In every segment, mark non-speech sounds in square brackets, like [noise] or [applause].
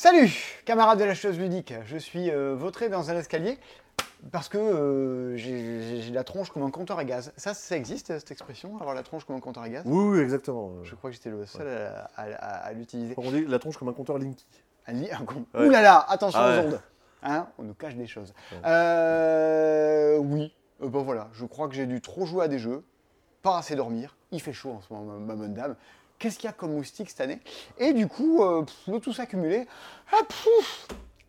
Salut, camarades de la chose ludique. Je suis euh, vautré dans un escalier parce que euh, j'ai la tronche comme un compteur à gaz. Ça, ça existe, cette expression, avoir la tronche comme un compteur à gaz? Oui, oui, exactement. Je crois que j'étais le seul à, à- à- à l'utiliser. On dit la tronche comme un compteur Linky. Un un Ouais. Ouh là là, attention Ah aux ondes. Hein, on nous cache des choses. Euh, oui, bon voilà, je crois que j'ai dû trop jouer à des jeux, pas assez dormir. Il fait chaud en ce moment, ma bonne dame. Qu'est-ce qu'il y a comme moustique cette année Et du coup, euh, pff, le tout s'accumuler. Ah, pouf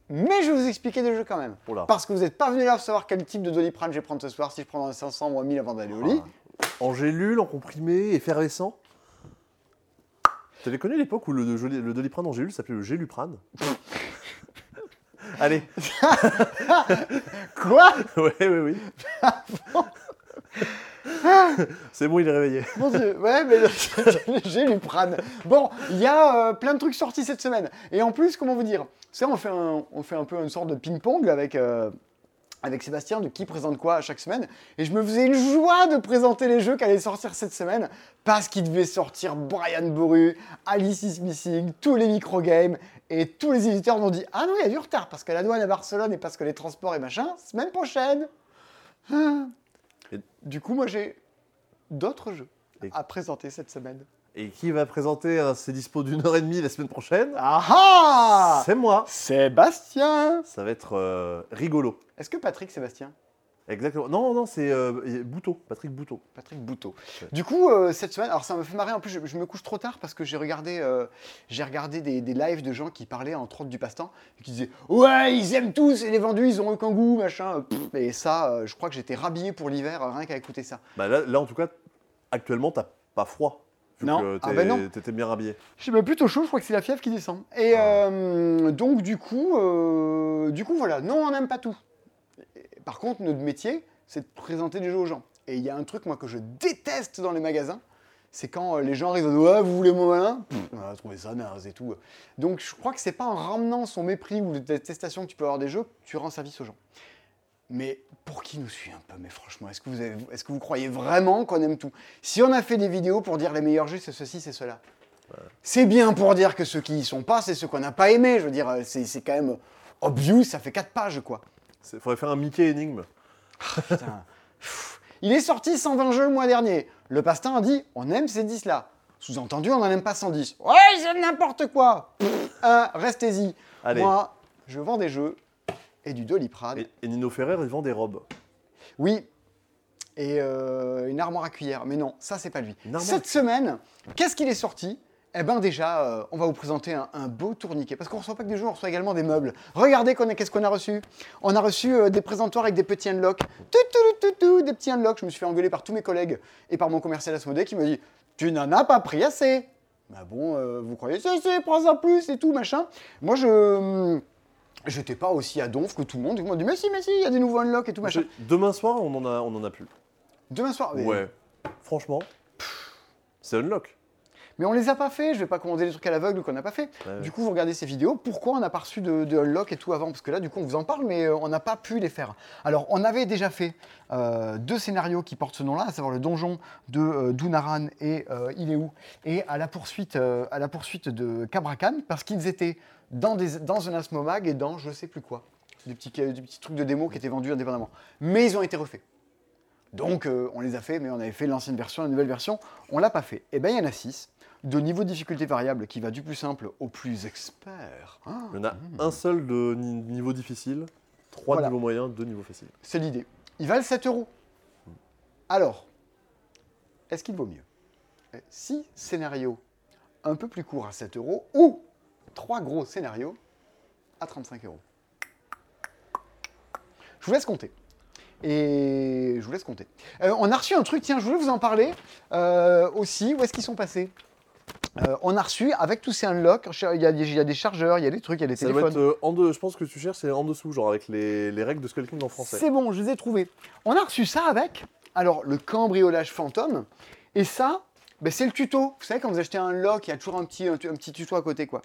Mais je vais vous expliquer des jeux quand même. Parce que vous n'êtes pas venu là pour savoir quel type de doliprane je vais prendre ce soir, si je prends un 500 ou un 1000 avant d'aller au lit. Ah. En gélule, en comprimé, effervescent. T'avais connu l'époque où le, le, le doliprane en gélule s'appelait le géluprane [laughs] Allez, Quoi? [laughs] Ouais, oui, [laughs] oui. [laughs] C'est bon, il est réveillé. Mon Dieu, ouais, mais [laughs] j'ai lu prane. Bon, il y a euh, plein de trucs sortis cette semaine. Et en plus, comment vous dire Ça, on fait un, on fait un peu une sorte de ping-pong avec, euh, avec Sébastien de qui présente quoi à chaque semaine. Et je me faisais une joie de présenter les jeux qui allaient sortir cette semaine parce qu'il devait sortir Brian Boru, Alice is Missing, tous les microgames. Et tous les éditeurs m'ont dit Ah non, il y a du retard parce qu'à la douane à Barcelone et parce que les transports et machin, semaine prochaine. Du coup, moi, j'ai d'autres jeux Et- à présenter cette semaine. Et qui va présenter un ses dispo d'une heure et demie la semaine prochaine Ah ah C'est moi. Sébastien Ça va être euh, rigolo. Est-ce que Patrick Sébastien? Exactement. Non, non, c'est euh, Bouteau, Patrick Bouteau. Patrick Bouteau. Ouais. Du coup, euh, cette semaine, alors ça me fait marrer, en plus je, je me couche trop tard parce que j'ai regardé, euh, j'ai regardé des, des lives de gens qui parlaient en trotte du passe-temps et qui disaient « Ouais, ils aiment tous et les vendus, ils ont aucun goût, machin. » Et ça, je crois que j'étais rhabillé pour l'hiver rien qu'à écouter ça. Bah là, là, en tout cas, actuellement, t'as pas froid. Vu Non. que Ah bah non. t'étais bien habillé. J'ai même plutôt chaud, je crois que c'est la fièvre qui descend. Et Ah. donc du coup, du coup voilà, non, on n'aime pas tout. Par contre, notre métier, c'est de présenter des jeux aux gens. Et il y a un truc moi que je déteste dans les magasins, c'est quand euh, les gens arrivent, ouais, vous voulez mon malin? Pff, On a trouvé ça naze et tout. Donc je crois que c'est pas en ramenant son mépris ou la détestation que tu peux avoir des jeux que tu rends service aux gens. Mais pour qui nous suit un peu Mais franchement, est-ce que, vous avez- est-ce que vous croyez vraiment qu'on aime tout? Si on a fait des vidéos pour dire les meilleurs jeux, c'est ceci, c'est cela. C'est bien pour dire que ceux qui y sont pas, c'est ceux qu'on n'a pas aimés. Je veux dire, euh, c'est c'est quand même obvious, ça fait 4 pages, quoi. Il faudrait faire un Mickey énigme. Putain. Pff. Il est sorti 120 jeux le mois dernier. Le pastin a dit, on aime ces 10-là. Sous-entendu, on n'en aime pas 110. Ouais, ils aiment n'importe quoi. Hein, Restez-y. Moi, je vends des jeux et du doliprane. Et, et Nino Ferrer, il vend des robes. Oui. Et euh, une armoire à cuillère. Mais non, ça, c'est pas lui. Cette semaine, qu'est-ce qu'il est sorti? Eh ben déjà, euh, on va vous présenter un, un beau tourniquet. Parce qu'on reçoit pas que des jeux, on reçoit également des meubles. Regardez qu'est-ce qu'on a reçu. On a reçu euh, des présentoirs avec des petits unlocks. Tout, tout, tout, tout, des petits unlocks. Je me suis fait engueuler par tous mes collègues et par mon commercial Asmodée qui me dit Tu n'en as pas pris assez. Bah bon, euh, vous croyez, si, si, prends un plus et tout, machin. Moi, je. hum, J'étais pas aussi à donf que tout le monde. Ils m'ont dit, mais si, mais si, il y a des nouveaux unlocks et tout, machin. Demain soir, on en a, on en a plus. Demain soir. mais- Ouais. Franchement, c'est unlock. Mais on les a pas fait, je vais pas commander des trucs à l'aveugle qu'on n'a pas fait. Ouais. Du coup, vous regardez ces vidéos, pourquoi on n'a pas reçu de, de unlock et tout avant? Parce que là, du coup, on vous en parle, mais euh, on n'a pas pu les faire. Alors, on avait déjà fait euh, deux scénarios qui portent ce nom-là, à savoir le donjon de euh, Dunaran et euh, Il est où Et à la poursuite, euh, à la poursuite de Cabracan, parce qu'ils étaient dans, des, dans un Asmomag et dans je sais plus quoi. Des petits, des petits trucs de démo qui étaient vendus indépendamment. Mais ils ont été refaits. Donc, euh, on les a fait, mais on avait fait l'ancienne version, la nouvelle version, on l'a pas fait. Et bien, il y en a six, de niveau de difficulté variable qui va du plus simple au plus expert. Ah, Il y en a un seul de ni- niveau difficile, trois Voilà. niveaux moyens, deux niveaux faciles. c'est l'idée. Ils valent 7 euros. Alors, est-ce qu'il vaut mieux? Euh, Six scénarios un peu plus courts à 7 euros ou trois gros scénarios à 35 euros? Je vous laisse compter. Et je vous laisse compter. Euh, on a reçu un truc, tiens, je voulais vous en parler euh, aussi. Où est-ce qu'ils sont passés? Euh, On a reçu, avec tous ces unlocks, il y, a des- il y a des chargeurs, il y a des trucs, il y a des Ça doit téléphones. être euh, en deux. Je pense que tu cherches, c'est en dessous, genre avec les, les règles de Skull King en français. C'est bon, je les ai trouvés. On a reçu ça avec, alors, le cambriolage fantôme. Et ça, ben, c'est le tuto. Vous savez, quand vous achetez un lock, il y a toujours un petit, un, petit tuto à côté, quoi.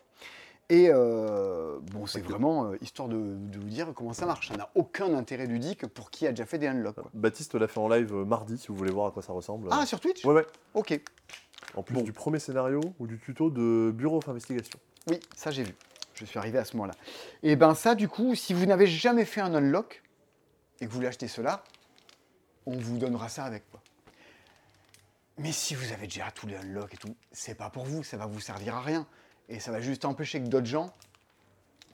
Et euh, bon, c'est vraiment euh, histoire de, de vous dire comment ça marche. Ça n'a aucun intérêt ludique pour qui a déjà fait des unlocks. quoi. Baptiste l'a fait en live euh, mardi, si vous voulez voir à quoi ça ressemble. Ah, sur Twitch? Ouais, ouais. Ok. En plus Bon. du premier scénario ou du tuto de Bureau of Investigation. Oui, ça j'ai vu. Je suis arrivé à ce moment-là. Et ben ça, du coup, si vous n'avez jamais fait un unlock et que vous voulez acheter cela, on vous donnera ça avec quoi. Mais si vous avez déjà tous les unlocks et tout, c'est pas pour vous, ça va vous servir à rien. Et ça va juste empêcher que d'autres gens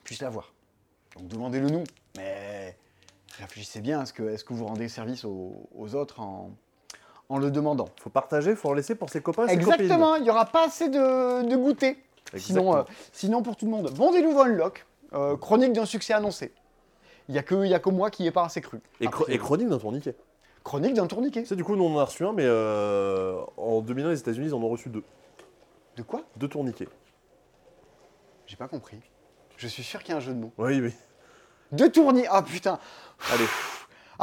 puissent l'avoir. Donc demandez-le nous. Mais réfléchissez bien, est-ce que, est que vous rendez service aux, aux autres en, en le demandant Faut partager, faut en laisser pour ses copains et ses Exactement, il n'y aura pas assez de, de goûter. Sinon, euh, sinon, pour tout le monde. Bon des nouveaux unlocks, euh, chronique d'un succès annoncé. Il n'y a, que- il y a que moi qui n'y ai pas assez cru. Et, chronique d'un tourniquet. chronique d'un tourniquet. Sais, du coup, nous on en a reçu un, mais euh, en 2001, les États-Unis, ils en ont reçu deux. De quoi? Deux tourniquets. J'ai pas compris. Je suis sûr qu'il y a un jeu de mots. Oui, oui. Deux tourniquets Ah putain Allez. [laughs]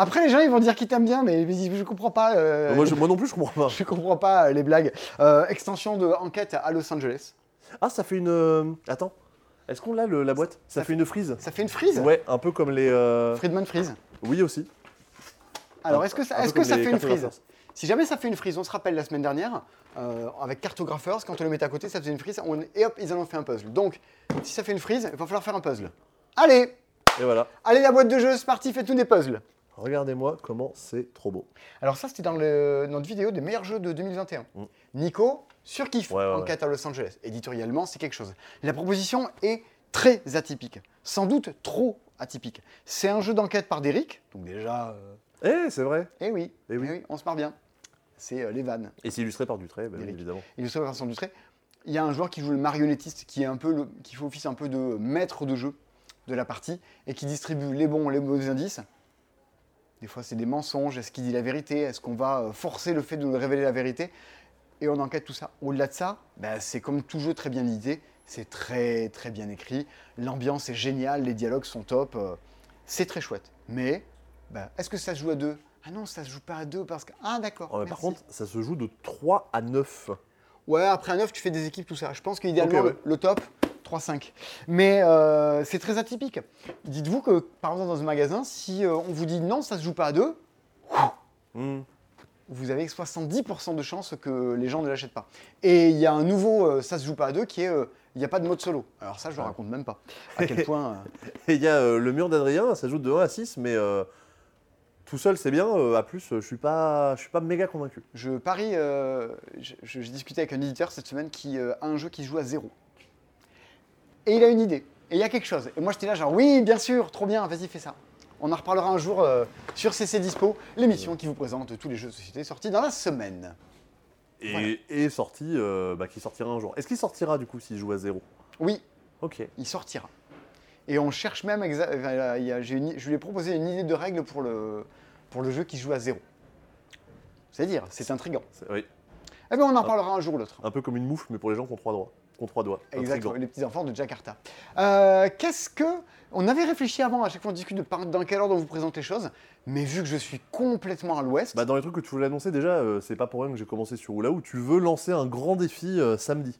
Après, les gens, ils vont dire qu'ils t'aiment bien, mais je comprends pas. euh, moi, je- moi non plus, je comprends pas. [laughs] je comprends pas euh, les blagues. Euh, extension de enquête à Los Angeles. Ah, ça fait une. Attends. Est-ce qu'on l'a, le- la boîte? Ça ça fait une frise Ça fait une frise? Ouais, un peu comme les. euh, Friedman Freeze. Oui, aussi. Alors, est-ce que ça, un peu est-ce que comme ça les fait une frise? Si jamais ça fait une frise, on se rappelle la semaine dernière, euh, avec Cartographers, quand on le met à côté, ça faisait une frise, on- et hop, ils en ont fait un puzzle. Donc, si ça fait une frise, il va falloir faire un puzzle. Allez Et voilà. Allez, la boîte de jeu, c'est parti, faites-nous des puzzles Regardez-moi comment c'est trop beau. Alors ça, c'était dans le- notre vidéo des meilleurs jeux de 2021. Mm. Nico, surkiffe Ouais, ouais, Enquête à Los Angeles. Éditorialement, c'est quelque chose. La proposition est très atypique. Sans doute trop atypique. C'est un jeu d'enquête par Derrick, donc déjà... euh, Eh, c'est vrai. Eh oui, Eh oui. on se marre bien. C'est euh, les vannes. Et c'est illustré par Dutré, Eric. évidemment. illustré par Vincent Dutré. Il y a un joueur qui joue le marionnettiste, qui est un peu le- qui fait office un peu de maître de jeu de la partie et qui distribue les bons, les mauvais indices. Des fois, c'est des mensonges. Est-ce qu'il dit la vérité? Est-ce qu'on va euh, forcer le fait de nous révéler la vérité? Et on enquête tout ça. Au-delà de ça, bah, c'est comme tout jeu très bien édité. C'est très très bien écrit. L'ambiance est géniale. Les dialogues sont top. euh, c'est très chouette. Mais bah, est-ce que ça se joue à deux? Ah non, ça se joue pas à deux parce que ah d'accord. Oh, par contre, ça se joue de 3 à 9. Ouais, après un 9, tu fais des équipes, tout ça. Je pense qu'idéalement, ouais. le top, 3-5. Mais euh, c'est très atypique. Dites-vous que, par exemple, dans un magasin, si euh, on vous dit non, ça se joue pas à deux, Hmm. vous avez 70% de chances que les gens ne l'achètent pas. Et il y a un nouveau euh, ça se joue pas à deux qui est euh, il n'y a pas de mode solo. Alors ça, je ne le raconte même pas. [laughs] À quel point. Et il y a le mur d'Adrien, ça joue de 1 à 6, mais tout seul c'est bien, euh, à plus, euh, je suis pas, je suis pas méga convaincu. je parie, euh, je- je- j'ai discuté avec un éditeur cette semaine qui a un jeu qui joue à zéro. Et il a une idée. Et il y a quelque chose. Et moi, j'étais là, genre, oui, bien sûr, trop bien, vas-y, fais ça. On en reparlera un jour euh, sur CC Dispo, l'émission qui vous présente tous les jeux de société sortis dans la semaine. Et, Voilà. et sorti, euh, bah, qui sortira un jour. Est-ce qu'il sortira du coup s'il joue à 0 Oui, Ok. il sortira. Et on cherche même, enfin, j'ai une- je lui ai proposé une idée de règle pour le, pour le jeu qui joue à zéro. C'est-à-dire, c'est intriguant. C'est- Oui. Eh bien, on en reparlera un jour ou l'autre. Un peu comme une moufle, mais pour les gens qui ont trois doigts. Trois doigts. Exactement, les petits enfants de Jakarta. Euh, Qu'est-ce que. On avait réfléchi avant, à chaque fois on discute de par- dans quel ordre on vous présente les choses, mais vu que je suis complètement à l'ouest, Bah, dans les trucs que tu voulais annoncer déjà, euh, c'est pas pour rien que j'ai commencé sur Oula où tu veux lancer un grand défi euh, samedi.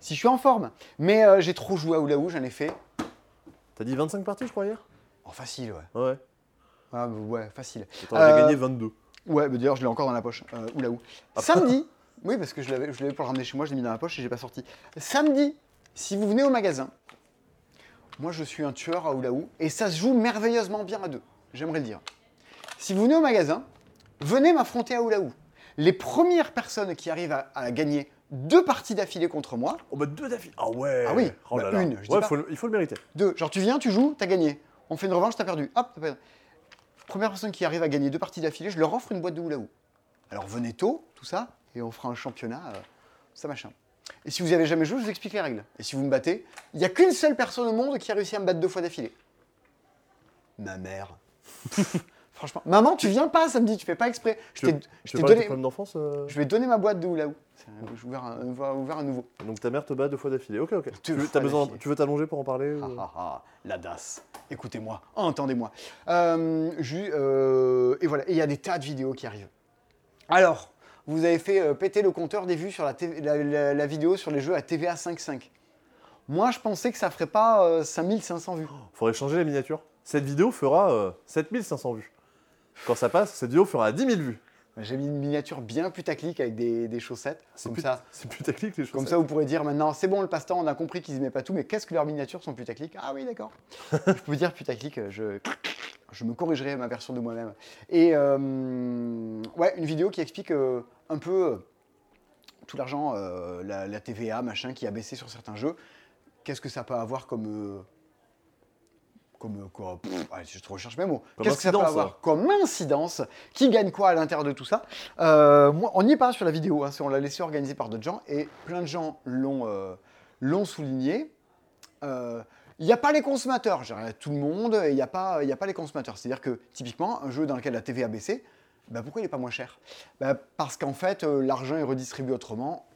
si je suis en forme, mais j'ai trop joué à Oulaou, j'en ai fait. T'as dit 25 parties, je crois, hier? Oh, facile, ouais. Ouais. Ah, ouais, facile. T'en as gagné 22. Ouais, bah, d'ailleurs, je l'ai encore dans la poche. Euh, Oulaou. Ah. Samedi, [laughs] oui, parce que je l'avais je l'avais pour le ramener chez moi, je l'ai mis dans la poche et j'ai pas sorti. Samedi, si vous venez au magasin, moi je suis un tueur à Oulaou et ça se joue merveilleusement bien à deux. J'aimerais le dire. Si vous venez au magasin, venez m'affronter à Oulaou. Les premières personnes qui arrivent à, à gagner deux parties d'affilée contre moi, Oh bah deux d'affilée. Ah ouais. Ah oui, Oh là bah là. une, je dis Ouais, pas. faut le- il faut le mériter. deux, genre tu viens, tu joues, t'as gagné. On fait une revanche, t'as perdu. Hop, t'as perdu. Première personne qui arrive à gagner deux parties d'affilée, je leur offre une boîte de Oulaou. Alors venez tôt, tout ça, et on fera un championnat, euh, ça machin. Et si vous avez jamais joué, je vous explique les règles. Et si vous me battez, il n'y a qu'une seule personne au monde qui a réussi à me battre deux fois d'affilée. Ma mère. [laughs] Franchement, maman, tu viens pas samedi, tu fais pas exprès. Je t'ai je donné, d'enfance euh je vais donner ma boîte de Oulaou. J'ai ouvert un, ouvert un nouveau. Donc ta mère te bat deux fois d'affilée. Ok, ok. Tu veux, besoin, tu veux t'allonger pour en parler ou- Ah, ah, ah, la DAS. Écoutez-moi, entendez-moi. Euh, euh, et voilà, et il y a des tas de vidéos qui arrivent. Alors, vous avez fait euh, péter le compteur des vues sur la, TV la- la- la vidéo sur les jeux à TVA 5.5. Moi, je pensais que ça ferait pas euh, 5500 vues. Faudrait changer la miniature. Cette vidéo fera euh, 7500 vues. Quand ça passe, cette vidéo fera 10 000 vues. J'ai mis une miniature bien putaclic avec des, des chaussettes. C'est Comme plus- ça, C'est putaclic les choses. comme ça, vous pourrez dire maintenant, c'est bon, le passe-temps, on a compris qu'ils aimaient pas tout, mais qu'est-ce que leurs miniatures sont putaclic? Ah oui, d'accord. [laughs] je peux dire putaclic, je, je me corrigerai ma version de moi-même. Et euh, ouais, une vidéo qui explique euh, un peu euh, tout l'argent, la, la TVA, machin, qui a baissé sur certains jeux. Qu'est-ce que ça peut avoir comme. comme quoi pff, Je recherche mes mots. Qu'est-ce que ça peut avoir ça. comme incidence Qui gagne quoi à l'intérieur de tout ça? Euh, moi, On n'y est pas sur la vidéo, hein, on l'a laissé organiser par d'autres gens et plein de gens l'ont euh, l'ont souligné. Euh, Il n'y a pas les consommateurs, tout le monde, il n'y a, pas- a pas les consommateurs. C'est-à-dire que typiquement, un jeu dans lequel la TV a baissé, bah, pourquoi il n'est pas moins cher? Bah, Parce qu'en fait, euh, l'argent est redistribué autrement,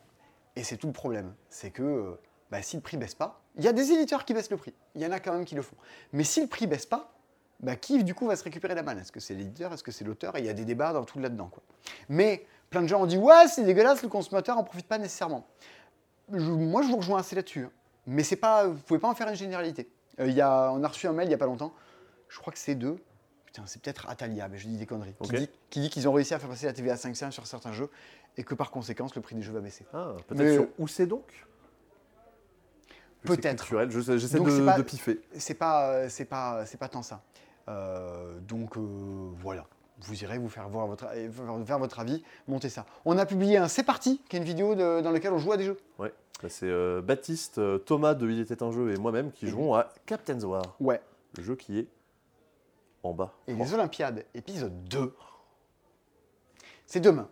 et c'est tout le problème. C'est que euh, bah, si le prix baisse pas, il y a des éditeurs qui baissent le prix, il y en a quand même qui le font. Mais si le prix baisse pas, bah, qui du coup va se récupérer la manne Est-ce que c'est l'éditeur? Est-ce que c'est l'auteur? Et il y a des débats dans tout là-dedans. Mais plein de gens ont dit ouais c'est dégueulasse, le consommateur en profite pas nécessairement. Moi je vous rejoins assez là-dessus. Mais c'est pas, vous pouvez pas en faire une généralité. Euh, y a, on a reçu un mail il y a pas longtemps, je crois que c'est deux. Putain, c'est peut-être Atalia, mais je dis des conneries. Qui dit qui dit qu'ils ont réussi à faire passer la TVA à 5 sur certains jeux et que par conséquence le prix des jeux va baisser. Ah, peut-être sur où c'est donc? Peut-être. J'essaie de, pas- de piffer. c'est pas, euh, c'est pas, c'est pas tant ça. Euh, donc euh, voilà, vous irez vous faire voir votre, euh, faire- votre avis, monter ça. On a publié un C'est parti, qui est une vidéo de- dans laquelle on joue à des jeux. Ouais. C'est euh, Baptiste, euh, Thomas de Il était un jeu et moi-même qui jouons à Captain's War, Ouais. le jeu qui est en bas. Et Oh. les Olympiades, épisode 2. C'est demain.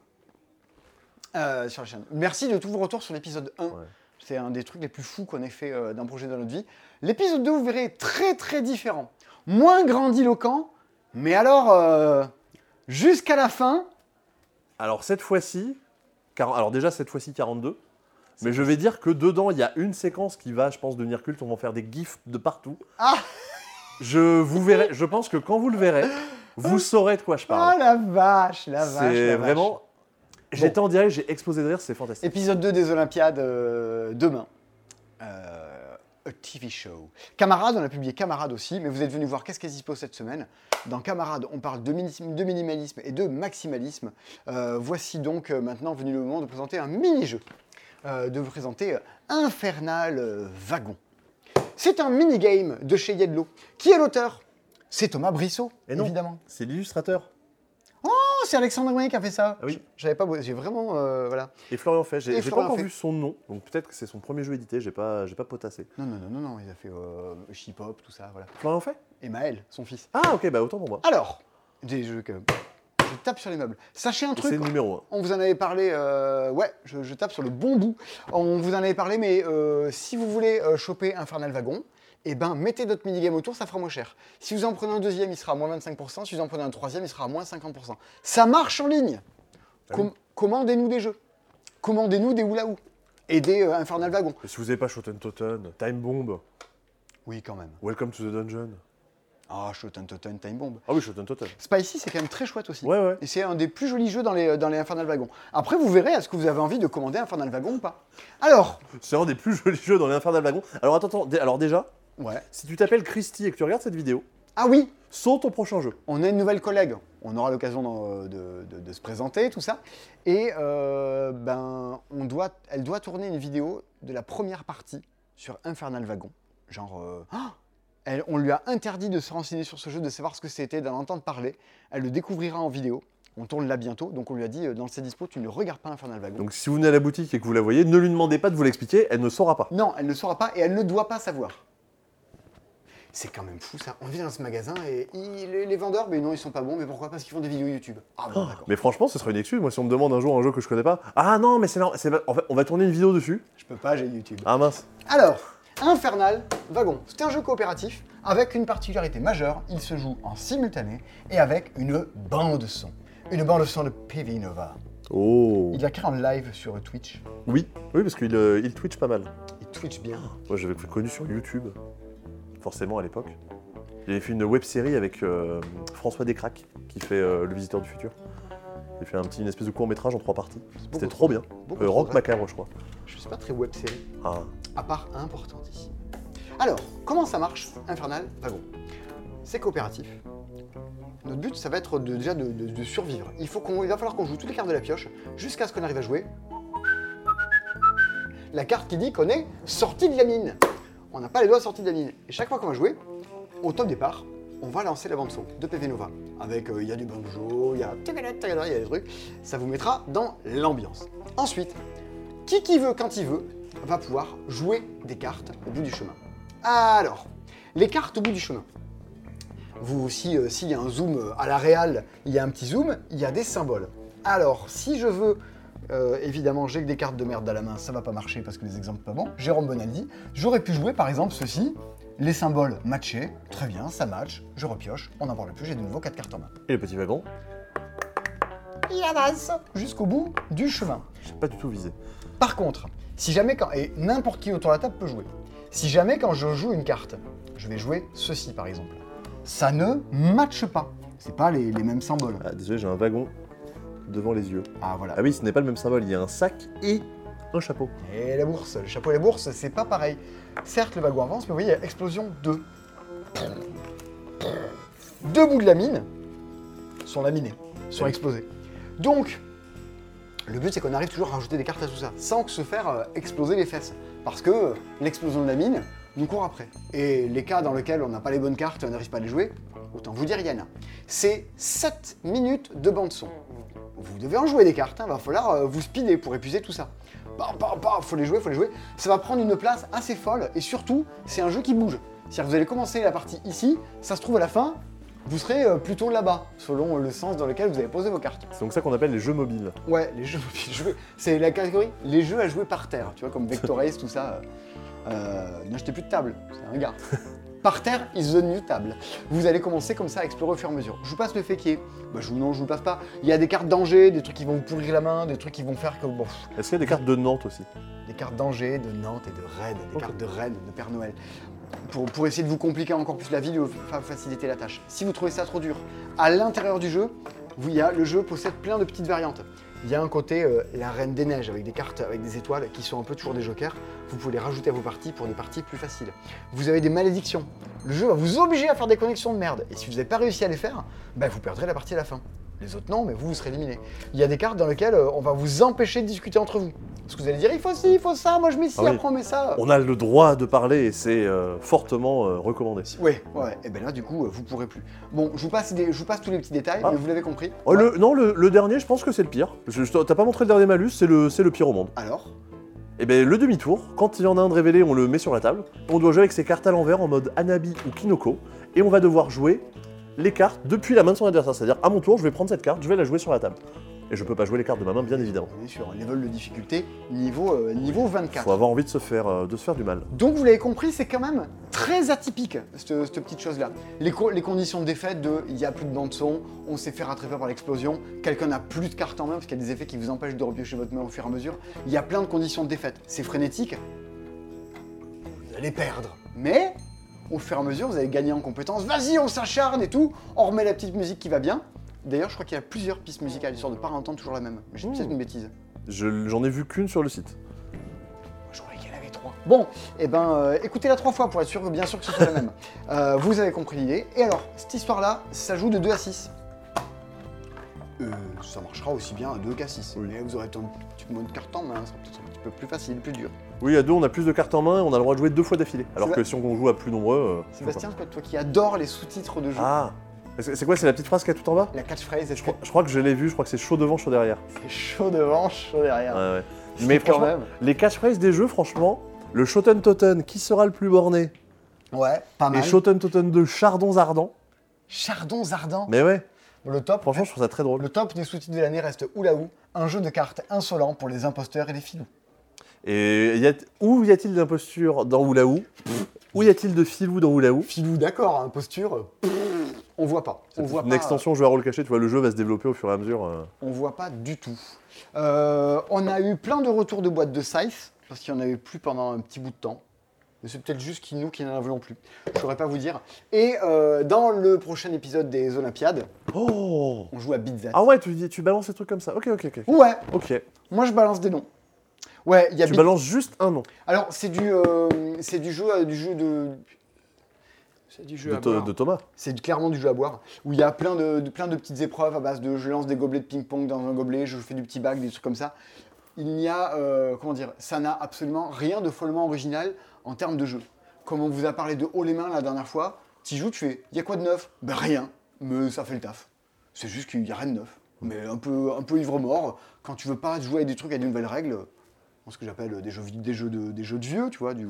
euh, sur la chaîne. Merci de tous vos retours sur l'épisode 1. Ouais. C'est un des trucs les plus fous qu'on ait fait d'un projet dans notre vie. L'épisode 2, vous verrez, est très très différent. Moins grandiloquent, mais alors, jusqu'à la fin, Alors cette fois-ci, quar- alors déjà cette fois-ci 42, mais je vais dire que dedans il y a une séquence qui va, je pense, devenir culte. On va en faire des gifs de partout. Ah Je vous verrai. Je pense que quand vous le verrez, vous saurez de quoi je Ah parle. la vache, la vache. c'est la vache. vraiment. J'étais en direct, j'ai explosé de rire, c'est fantastique. Épisode 2 des Olympiades euh, demain. Euh, a TV show. Camarade, on a publié Camarade aussi, mais vous êtes venu voir qu'est-ce qui est dispo cette semaine? Dans Camarade, on parle de, mini- de minimalisme et de maximalisme. Euh, voici donc euh, maintenant venu le moment de présenter un mini-jeu. Euh, de vous présenter Infernal Wagon. C'est un mini-game de chez Yedlo. Qui est l'auteur? C'est Thomas Brissot, Et non. évidemment. C'est l'illustrateur. C'est Alexandre Moyen qui a fait ça. Ah oui. J'avais pas, j'ai vraiment, euh, voilà. Et Florian Fay, j'ai Et j'ai pas encore Fay. vu son nom, donc peut-être que c'est son premier jeu édité, j'ai pas, j'ai pas potassé. Non, non, non, non, non, il a fait euh, Chip Hop, tout ça, voilà. Florian Fay Et Maël, son fils. Ah ok, bah autant pour moi. Alors, des jeux que. Je tape sur les meubles. Sachez un C'est truc, le numéro 1. on vous en avait parlé, euh, ouais, je, je tape sur le bon bout. On vous en avait parlé, mais euh, si vous voulez euh, choper Infernal Wagon, eh ben, mettez d'autres minigame autour, ça fera moins cher. Si vous en prenez un deuxième, il sera à moins 25%. Si vous en prenez un troisième, il sera à moins 50%. Ça marche en ligne. Ah Com- Commandez-nous des jeux. Commandez-nous des oula ou et des euh, Infernal Wagon. Et si vous n'avez pas Shoten Totten, Time Bomb, Oui, quand même. Welcome to the Dungeon. Ah, Shoten Totten, Time Bomb. Ah oui, Shoten Totten. Spicy, c'est quand même très chouette aussi. Ouais, ouais. Et c'est un des plus jolis jeux dans les, dans les Infernal Wagon. Après, vous verrez, est-ce que vous avez envie de commander Infernal Wagon ou pas? Alors, C'est un des plus jolis jeux dans l'Infernal Wagon. Alors attends, attends, alors déjà, ouais. si tu t'appelles Christy et que tu regardes cette vidéo, Ah oui, saute ton prochain jeu. on a une nouvelle collègue. On aura l'occasion d'en- de, de- de se présenter, tout ça. Et euh, ben, on doit, elle doit tourner une vidéo de la première partie sur Infernal Wagon. Genre, euh, ah elle- on lui a interdit de se renseigner sur ce jeu, de savoir ce que c'était, d'en entendre parler. Elle le découvrira en vidéo. On tourne là bientôt, donc on lui a dit euh, dans ses dispos, tu ne regardes pas Infernal Wagon. Donc si vous venez à la boutique et que vous la voyez, ne lui demandez pas de vous l'expliquer, elle ne saura pas. Non, elle ne saura pas et elle ne doit pas savoir. C'est quand même fou ça. On vient dans ce magasin et il- les, les vendeurs, mais non, ils sont pas bons. Mais pourquoi? Parce qu'ils font des vidéos YouTube. Ah bon, d'accord. Mais franchement, ce serait une excuse. Moi, si on me demande un jour un jeu que je connais pas, ah non, mais c'est normal. En fait, on va tourner une vidéo dessus. Je peux pas, j'ai YouTube. Ah mince. Alors, Infernal Wagon. C'est un jeu coopératif avec une particularité majeure. Il se joue en simultané et avec une bande son. Une bande son de PV Nova. Oh. Il a créé en live sur Twitch. Oui, oui, parce qu'il euh, il twitch pas mal. Il Twitch bien. Moi, j'avais connu sur YouTube, forcément à l'époque. Il avait fait une web série avec euh, François Descraques, qui fait euh, Le Visiteur du Futur. Il a fait un petit, une espèce de court métrage en trois parties. C'était trop bien. Euh, Rock. Macabre, je crois. Je suis pas très web série. Ah. à part importante ici. Alors, comment ça marche, Infernal Wagon? C'est coopératif. notre but, ça va être de- déjà de, de- de survivre. Il, faut qu'on, il va falloir qu'on joue toutes les cartes de la pioche jusqu'à ce qu'on arrive à jouer la carte qui dit qu'on est sorti de la mine. On n'a pas les doigts sortis de la mine. Et chaque fois qu'on va jouer, au top départ, on va lancer la bande son de PV Nova. Avec, euh, il y a du banjo, il y a il y a des trucs. Ça vous mettra dans l'ambiance. Ensuite, qui qui veut, quand il veut, va pouvoir jouer des cartes au bout du chemin. Alors, les cartes au bout du chemin. Vous aussi, euh, s'il y a un zoom euh, à la réal, il y a un petit zoom, il y a des symboles. Alors, si je veux, euh, évidemment, j'ai que des cartes de merde à la main, ça va pas marcher parce que les exemples pas bons. Jérôme Bonaldi, j'aurais pu jouer par exemple ceci, les symboles matchés, très bien, ça match, je repioche, on n'en parle plus, j'ai de nouveau 4 cartes en main. Et le petit wagon, Il avance jusqu'au bout du chemin. j'ai pas du tout visé. Par contre, si jamais quand. Et n'importe qui autour de la table peut jouer. Si jamais quand je joue une carte, je vais jouer ceci par exemple, ça ne matche pas. C'est pas les, les mêmes symboles. Ah, désolé, j'ai un wagon devant les yeux. Ah voilà. Ah oui, ce n'est pas le même symbole, il y a un sac et un chapeau. Et la bourse, le chapeau et la bourse, c'est pas pareil. Certes, le wagon avance, mais vous voyez, il y a explosion 2. Deux bouts de la mine sont laminés, sont Oui. explosés. Donc, le but, c'est qu'on arrive toujours à rajouter des cartes à tout ça, sans que se faire euh, exploser les fesses. Parce que euh, l'explosion de la mine nous court après. Et les cas dans lesquels on n'a pas les bonnes cartes et on n'arrive pas à les jouer, autant vous dire, il y en a. C'est 7 minutes de bande-son. Vous devez en jouer des cartes, il va falloir euh, vous speeder pour épuiser tout ça. Bah, bah, bah, faut les jouer, faut les jouer. Ça va prendre une place assez folle et surtout, c'est un jeu qui bouge. C'est-à-dire que vous allez commencer la partie ici, ça se trouve à la fin, vous serez euh, plutôt là-bas, selon le sens dans lequel vous avez posé vos cartes. C'est donc ça qu'on appelle les jeux mobiles. Ouais, les jeux mobiles, [laughs] c'est la catégorie les jeux à jouer par terre, tu vois, comme Vectorace, tout ça. Euh, N'achetez plus de table, c'est un gars. [laughs] Par terre is the new table. Vous allez commencer comme ça à explorer au fur et à mesure. Je vous passe le féquier. Bah, je vous non, je vous le passe pas. Il y a des cartes danger, des trucs qui vont vous pourrir la main, des trucs qui vont faire que bon, Est-ce qu'il y a des cartes de Nantes aussi? Des cartes danger de Nantes et de Rennes, des cartes de Rennes, de Père Noël. Pour, pour essayer de vous compliquer encore plus la vie et vous fa- faciliter la tâche. Si vous trouvez ça trop dur, à l'intérieur du jeu, vous, il y a, le jeu possède plein de petites variantes. Il y a un côté euh, la Reine des Neiges avec des cartes avec des étoiles qui sont un peu toujours des jokers. Vous pouvez les rajouter à vos parties pour des parties plus faciles. Vous avez des malédictions. Le jeu va vous obliger à faire des connexions de merde. Et si vous n'avez pas réussi à les faire, ben, vous perdrez la partie à la fin. Les autres non, mais vous, vous serez éliminé. Il y a des cartes dans lesquelles euh, on va vous empêcher de discuter entre vous. Parce que vous allez dire, il faut ci, il faut ça, moi je mets ci, Ah oui. après on met ça. On a le droit de parler et c'est euh, fortement euh, recommandé. Ouais, ouais, et ben là du coup, euh, vous pourrez plus. Bon, je vous passe, des- je vous passe tous les petits détails, Ah. mais vous l'avez compris. Oh, le, non, le, le dernier, je pense que c'est le pire. Je- je- T'as pas montré le dernier malus, c'est le, c'est le pire au monde. Alors, Et bien, le demi-tour, quand il y en a un de révélé, on le met sur la table. On doit jouer avec ses cartes à l'envers en mode Anabi ou Kinoko. Et on va devoir jouer les cartes depuis la main de son adversaire. C'est-à-dire, à mon tour, je vais prendre cette carte, je vais la jouer sur la table. Et je peux pas jouer les cartes de ma main, bien évidemment. on est sur un level de difficulté niveau, euh, niveau 24. Faut avoir envie de se faire, euh, de se faire du mal. Donc vous l'avez compris, c'est quand même très atypique, cette, cette petite chose-là. Les, co- les conditions de défaite de il n'y a plus de bande son, on s'est fait rattraper par l'explosion, quelqu'un n'a plus de cartes en main parce qu'il y a des effets qui vous empêchent de repiocher votre main au fur et à mesure. Il y a plein de conditions de défaite. C'est frénétique. Vous allez perdre. Mais au fur et à mesure, vous allez gagner en compétences. Vas-y, on s'acharne et tout. On remet la petite musique qui va bien. D'ailleurs, je crois qu'il y a plusieurs pistes musicales, histoire de ne pas entendre toujours la même. Mais j'ai peut-être une bêtise. Je- J'en ai vu qu'une sur le site. Je croyais qu'il y en avait trois. Bon, et ben, euh, écoutez-la trois fois pour être sûr, bien sûr que ce soit la même. [laughs] Euh, vous avez compris l'idée. Et alors, cette histoire-là, ça joue de 2 à 6. Euh, ça marchera aussi bien à 2 qu'à 6. Oui. Mais vous aurez un petit peu moins de cartes en main, ça sera peut-être petit peu plus facile, plus dur. Oui, à deux, on a plus de cartes en main et on a le droit de jouer deux fois d'affilée. Alors que si on joue à plus nombreux. euh, Sébastien, toi, toi qui adore les sous-titres de jeu. Ah C'est quoi, c'est la petite phrase qu'il y a tout en bas? La catchphrase, je crois, je crois que je l'ai vu, je crois que c'est chaud devant, chaud derrière. c'est chaud devant, chaud derrière Ouais, ouais. C'est Mais quand franchement, même. les catchphrases des jeux, franchement, le Shoten Toten, qui sera le plus borné? Ouais, pas Et mal. Shoten Toten 2, Chardons Ardents. Chardons ardents. Mais ouais, Le top, franchement, je trouve ça très drôle. le top des sous-titres de l'année reste Oulaou, un jeu de cartes insolent pour les imposteurs et les filous. Et y a- où y a-t-il d'imposture dans Oulaou Où y a-t-il de filou dans Oulaou Filou, d'accord, hein, posture, euh, on voit pas. On voit une pas, extension jeu à rôle caché, tu vois, le jeu va se développer au fur et à mesure. euh. On voit pas du tout. Euh, on a eu plein de retours de boîtes de Scythe, parce qu'il n'y en avait plus pendant un petit bout de temps. Mais c'est peut-être juste qui- nous qui n'en avions plus. Je saurais pas vous dire. Et euh, dans le prochain épisode des Olympiades, Oh on joue à Bitzat. Ah ouais, tu, tu balances des trucs comme ça. Ok, ok, ok. Ouais, Ok. moi je balance des noms. Ouais, il y a Tu balances juste un nom. Alors, c'est du, euh, c'est du jeu, euh, du jeu de. C'est du jeu de, à boire. de Thomas. C'est clairement du jeu à boire, où il y a plein de, de- plein de petites épreuves à base de je lance des gobelets de ping-pong dans un gobelet, je fais du petit bac, des trucs comme ça. Il n'y a, euh, comment dire, ça n'a absolument rien de follement original en termes de jeu. Comme on vous a parlé de haut les mains la dernière fois, tu joues, tu fais, il y a quoi de neuf? Ben rien, mais ça fait le taf. C'est juste qu'il n'y a rien de neuf. Mais un peu, un peu ivre-mort, quand tu veux pas jouer avec des trucs avec de nouvelles règles, ce que j'appelle des jeux, des, jeux de, des jeux de vieux, tu vois, du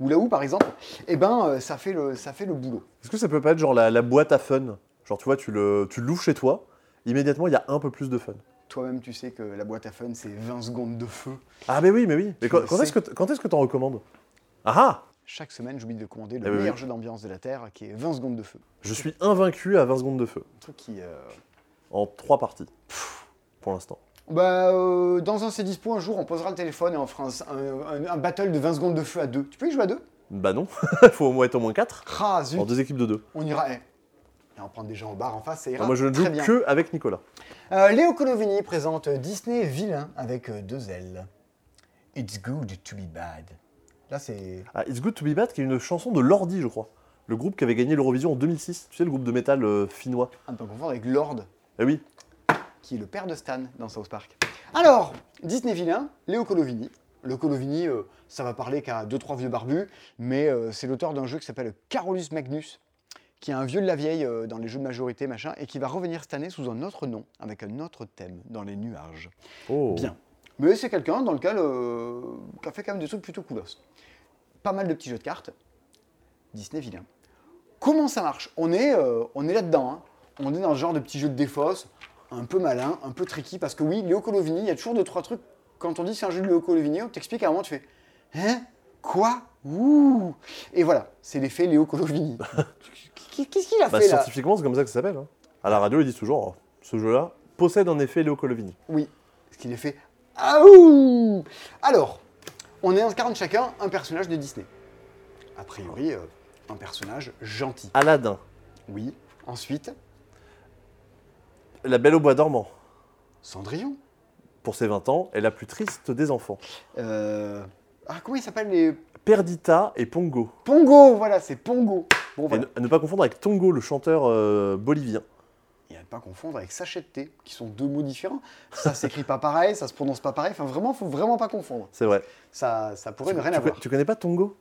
ou là où par exemple, eh ben euh, ça fait le, ça fait le boulot. Est-ce que ça peut pas être genre la, la boîte à fun? Genre, tu vois, tu le, tu l'ouvres chez toi, immédiatement, il y a un peu plus de fun. Toi-même, tu sais que la boîte à fun, c'est 20 secondes de feu. Ah, mais oui, mais oui. Mais quand, est-ce que quand est-ce que t'en recommandes? Ah ah Chaque semaine, j'oublie de commander le Eh meilleur oui. jeu d'ambiance de la Terre, qui est 20 secondes de feu. Je suis invaincu à 20 secondes de feu, Un truc qui... euh, en trois parties, pour l'instant. Bah, euh, dans un C'est Dispo, un jour, on posera le téléphone et on fera un, un- un battle de 20 secondes de feu à deux. Tu peux y jouer à deux? Bah non, il [laughs] faut au moins être au moins 4, Ah, zut en deux équipes de deux. On ira... eh. Et on prend des gens au bar en face, ça ira Alors moi, je ne joue bien. que avec Nicolas. Euh, Léo Colovini présente Disney vilain avec euh, deux L. It's good to be bad. Là, c'est... Ah, It's Good to Be Bad, qui est une chanson de Lordi, je crois. Le groupe qui avait gagné l'Eurovision en 2006. Tu sais, le groupe de métal euh, finnois. Un peu confondre avec Lord, Eh oui, qui est le père de Stan dans South Park. Alors, Disney vilain, Léo Colovini. Le Colovini, euh, ça va parler qu'à deux trois vieux barbus, mais euh, c'est l'auteur d'un jeu qui s'appelle Carolus Magnus, qui est un vieux de la vieille euh, dans les jeux de majorité, machin, et qui va revenir cette année sous un autre nom, avec un autre thème, dans les nuages. oh. Bien. Mais c'est quelqu'un dans lequel euh, qui a fait quand même des trucs plutôt coolos. Pas mal de petits jeux de cartes. Disney vilain. Comment ça marche? On est, euh, on est là-dedans. hein. On est dans ce genre de petits jeux de défausse, un peu malin, un peu tricky, parce que oui, Léo Colovini, il y a toujours deux, trois trucs. Quand on dit c'est un jeu de Léo Colovini, on t'explique à un moment, tu fais Hein Quoi? Ouh Et voilà, c'est l'effet Léo Colovini. [laughs] Qu'est-ce qu'il a Bah, fait là? scientifiquement, c'est comme ça que ça s'appelle. hein. À la radio, ils disent toujours, oh, ce jeu-là possède un effet Léo Colovini. Oui, ce qu'il est fait. Aouh Alors, on incarne chacun un personnage de Disney. A priori, euh, un personnage gentil. Aladdin, Oui. Ensuite, La Belle au Bois dormant. Cendrillon. Pour ses 20 ans, est la plus triste des enfants. Euh, Ah, comment ils s'appellent les. Perdita et Pongo. Pongo Voilà, c'est Pongo. Bon, Et ne, à ne pas confondre avec Tongo, le chanteur euh, bolivien. Et à ne pas confondre avec sachet de thé, qui sont deux mots différents. Ça s'écrit pas pareil, ça se prononce pas pareil. Enfin, vraiment, faut vraiment pas confondre. C'est vrai. Ça, ça pourrait ne rien tu, avoir. tu connais pas Tongo?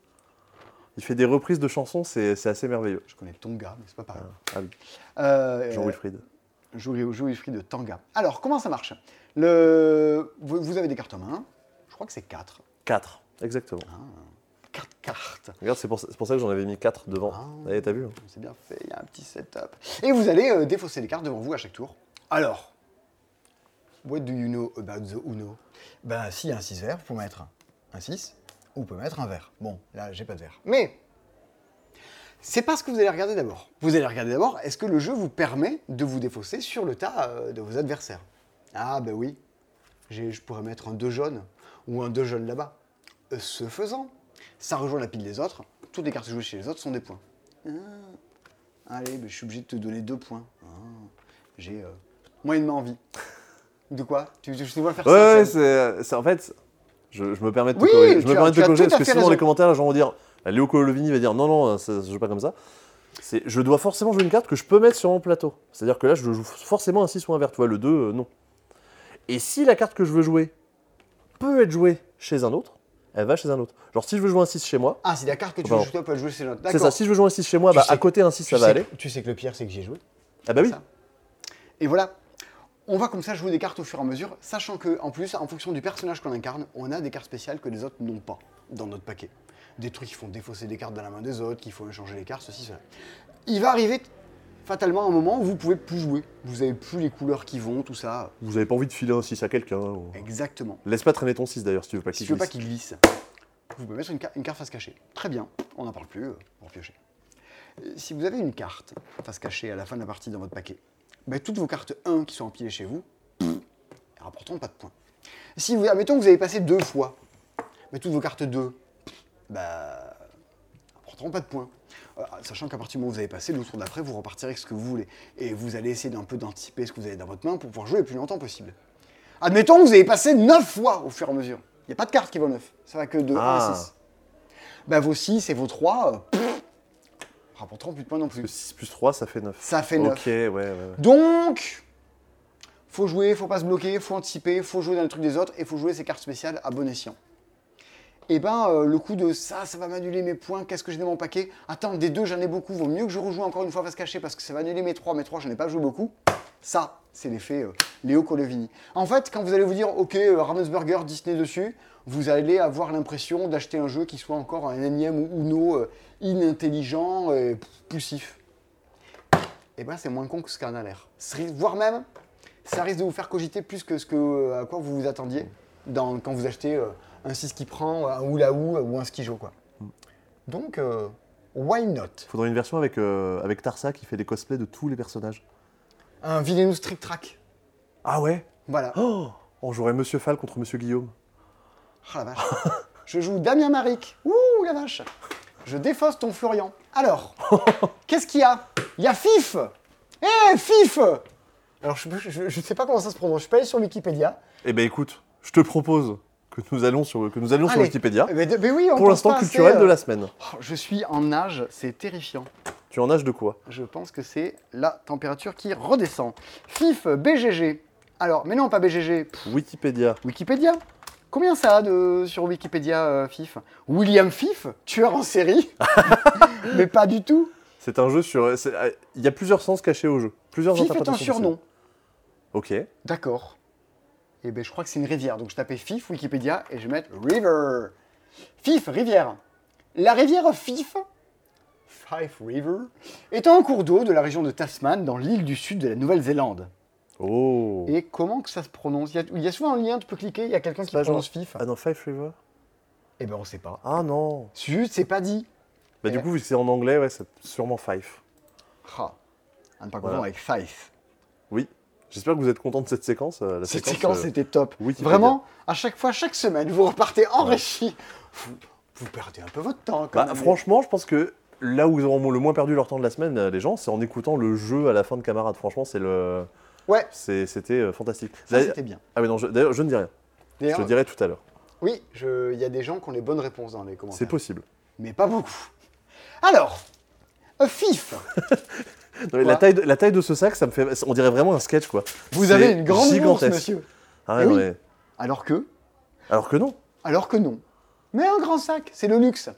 Il fait des reprises de chansons, c'est assez merveilleux. Je connais Tonga, mais c'est pas pareil. Ah oui, Euh, Jean-Wilfried. Au jeu de Tanga. Alors, comment ça marche? Le... vous, avez des cartes en main. Je crois que c'est 4. 4, exactement. 4 cartes. Regarde, c'est pour, pour ça que j'en avais mis 4 devant. Ah. Allez, t'as vu hein? C'est bien fait, il y a un petit setup. Et vous allez euh, défausser les cartes devant vous à chaque tour. Alors, what do you know about the Uno? Ben, s'il y a un 6 vert, vous pouvez mettre un 6 ou vous pouvez mettre un vert. Bon, là, j'ai pas de vert. Mais, c'est pas ce que vous allez regarder d'abord. Vous allez regarder d'abord, est-ce que le jeu vous permet de vous défausser sur le tas euh, de vos adversaires? Ah, ben oui. J'ai- Je pourrais mettre un 2 jaune ou un 2 jaune là-bas. Euh, Ce faisant, ça rejoint la pile des autres. Toutes les cartes jouées chez les autres sont des points. Ah. Allez, ben, je suis obligé de te donner deux points. Ah. J'ai euh, moyennement envie. [laughs] De quoi? Tu, tu, je te vois faire Ouais, ça ouais, c'est en fait, je, je me permets de te Oui, corriger, je tu me permets de tu te corriger parce que sinon raison. les commentaires, les gens vont dire, Léo Colovini va dire non, non, ça se joue pas comme ça. C'est, je dois forcément jouer une carte que je peux mettre sur mon plateau. C'est-à-dire que là, je joue forcément un 6 ou un vert. Tu vois, le 2, euh, non. Et si la carte que je veux jouer peut être jouée chez un autre, elle va chez un autre. Genre, si je veux jouer un 6 chez moi, Ah, si la carte que tu veux jouer, peut jouer chez l'autre. c'est ça. Si je veux jouer un 6 chez moi, Tu bah, sais à côté, un 6, Tu ça va sais aller. Tu sais que le pire, c'est que j'y ai joué. Ah bah oui. ça. Et voilà. On va comme ça jouer des cartes au fur et à mesure, sachant que en plus, en fonction du personnage qu'on incarne, on a des cartes spéciales que les autres n'ont pas dans notre paquet. Des trucs qui font défausser des cartes dans la main des autres, qu'il faut échanger les cartes, ceci, cela. Il va arriver fatalement un moment où vous pouvez plus jouer. Vous avez plus les couleurs qui vont, tout ça. Vous avez pas envie de filer un 6 à quelqu'un. ou- Exactement. Laisse pas traîner ton 6 d'ailleurs si tu veux pas Si qu'il tu veux pas glisse. qu'il glisse, vous pouvez mettre une, ca- une carte face cachée. Très bien, on n'en parle plus, euh, pour piocher. Euh, Si vous avez une carte face cachée à la fin de la partie dans votre paquet, ben, toutes vos cartes 1 qui sont empilées chez vous, rapporteront pas de points. Si vous, admettons que vous avez passé deux fois, mais toutes vos cartes 2, pff, bah, rapporteront pas de points. Euh, sachant qu'à partir du moment où vous avez passé, le tour d'après, vous repartirez avec ce que vous voulez. Et vous allez essayer d'un peu d'anticiper ce que vous avez dans votre main pour pouvoir jouer le plus longtemps possible. Admettons que vous avez passé 9 fois au fur et à mesure. Il n'y a pas de carte qui vaut 9. Ça va que de 1 Ah. à 6. Bah, vos 6 et vos 3 rapporteront plus de points non plus. 6 plus 3, ça fait 9. Ça fait 9. Ok, ouais, ouais, ouais. Donc, faut jouer, faut pas se bloquer, faut anticiper, faut jouer dans le truc des autres et faut jouer ses cartes spéciales à bon escient. Et ben, euh, le coup de ça, ça va m'annuler mes points, qu'est-ce que j'ai dans mon paquet? Attends, des deux, j'en ai beaucoup, vaut mieux que je rejoue encore une fois face cachée parce que ça va annuler mes trois, mes trois, j'en ai pas joué beaucoup. Ça, c'est l'effet euh, Léo Colovini. En fait, quand vous allez vous dire, ok, euh, Ravensburger, Disney dessus, vous allez avoir l'impression d'acheter un jeu qui soit encore un énième Uno euh, inintelligent et poussif. Et ben, c'est moins con que ce qu'en a l'air. Voire même, ça risque de vous faire cogiter plus que ce à quoi vous vous attendiez quand vous achetez un 6 qui prend, un hula ou ou un skijo. Quoi. Donc, euh, why not? Faudrait une version avec, euh, avec Tarsa qui fait des cosplays de tous les personnages. Un Villainous Trick Track. Ah ouais? Voilà. Oh On jouerait Monsieur Fall contre Monsieur Guillaume. Oh la vache. [laughs] Je joue Damien Maric. Ouh la vache. Je défausse ton Florian. Alors, [laughs] qu'est-ce qu'il y a? Il y a FIF Eh, FIF Alors, je ne sais pas comment ça se prononce. Je suis pas allé sur Wikipédia. Eh ben écoute, je te propose que nous allons sur, que nous allions sur. Wikipédia. De- mais oui, on Pour l'instant culturel euh, de la semaine. oh, je suis en nage, c'est terrifiant. Tu en âge de quoi? Je pense que c'est la température qui redescend. FIF, BGG. Alors, mais non, pas BGG. pff, Wikipédia. Wikipédia. Combien ça a de, sur Wikipédia, euh, FIF William FIF, tueur en série [laughs] Mais pas du tout. C'est un jeu sur. euh, Il y a plusieurs sens cachés au jeu. Plusieurs FIF est un surnom. Ok. D'accord. Eh bien, je crois que c'est une rivière. Donc, je tapais FIF, Wikipédia, et je vais mettre River. FIF, rivière. La rivière Fif, Fife River, est un cours d'eau de la région de Tasman, dans l'île du sud de la Nouvelle-Zélande. Oh. Et comment que ça se prononce? Il y, a, il y a souvent un lien, tu peux cliquer, il y a quelqu'un qui prononce genre- FIF. Ah non, Five River? Eh ben, on sait pas. Ah non. Zut, c'est pas dit. Bah Eh. du coup, vu que c'est en anglais, ouais, c'est sûrement Five. Ah. Ne pas Voilà. avec Fife. J'espère que vous êtes content de cette séquence. euh, la Cette séquence, séquence euh, était top. Vraiment, à chaque fois, chaque semaine, vous repartez enrichi. Vous, vous perdez un peu votre temps. quand Bah, même. franchement, je pense que là où ils auront le moins perdu leur temps de la semaine, euh, les gens, c'est en écoutant le jeu à la fin de Camarade. Franchement, c'est le. Ouais, c'est- C'était fantastique. c'était bien. ah oui, non, d'ailleurs, je ne dis rien. Je te dirai tout à l'heure. oui, il y a des gens qui ont les bonnes réponses dans les C'est commentaires. possible. Mais pas beaucoup. Alors, FIF, [laughs] [laughs] Non, la, taille de, la taille de ce sac, ça me fait. On dirait vraiment un sketch, quoi. vous avez une grande bourse, monsieur. Ah ouais, Eh oui. Alors que, Alors que non. alors que non. Mais un grand sac, c'est le luxe.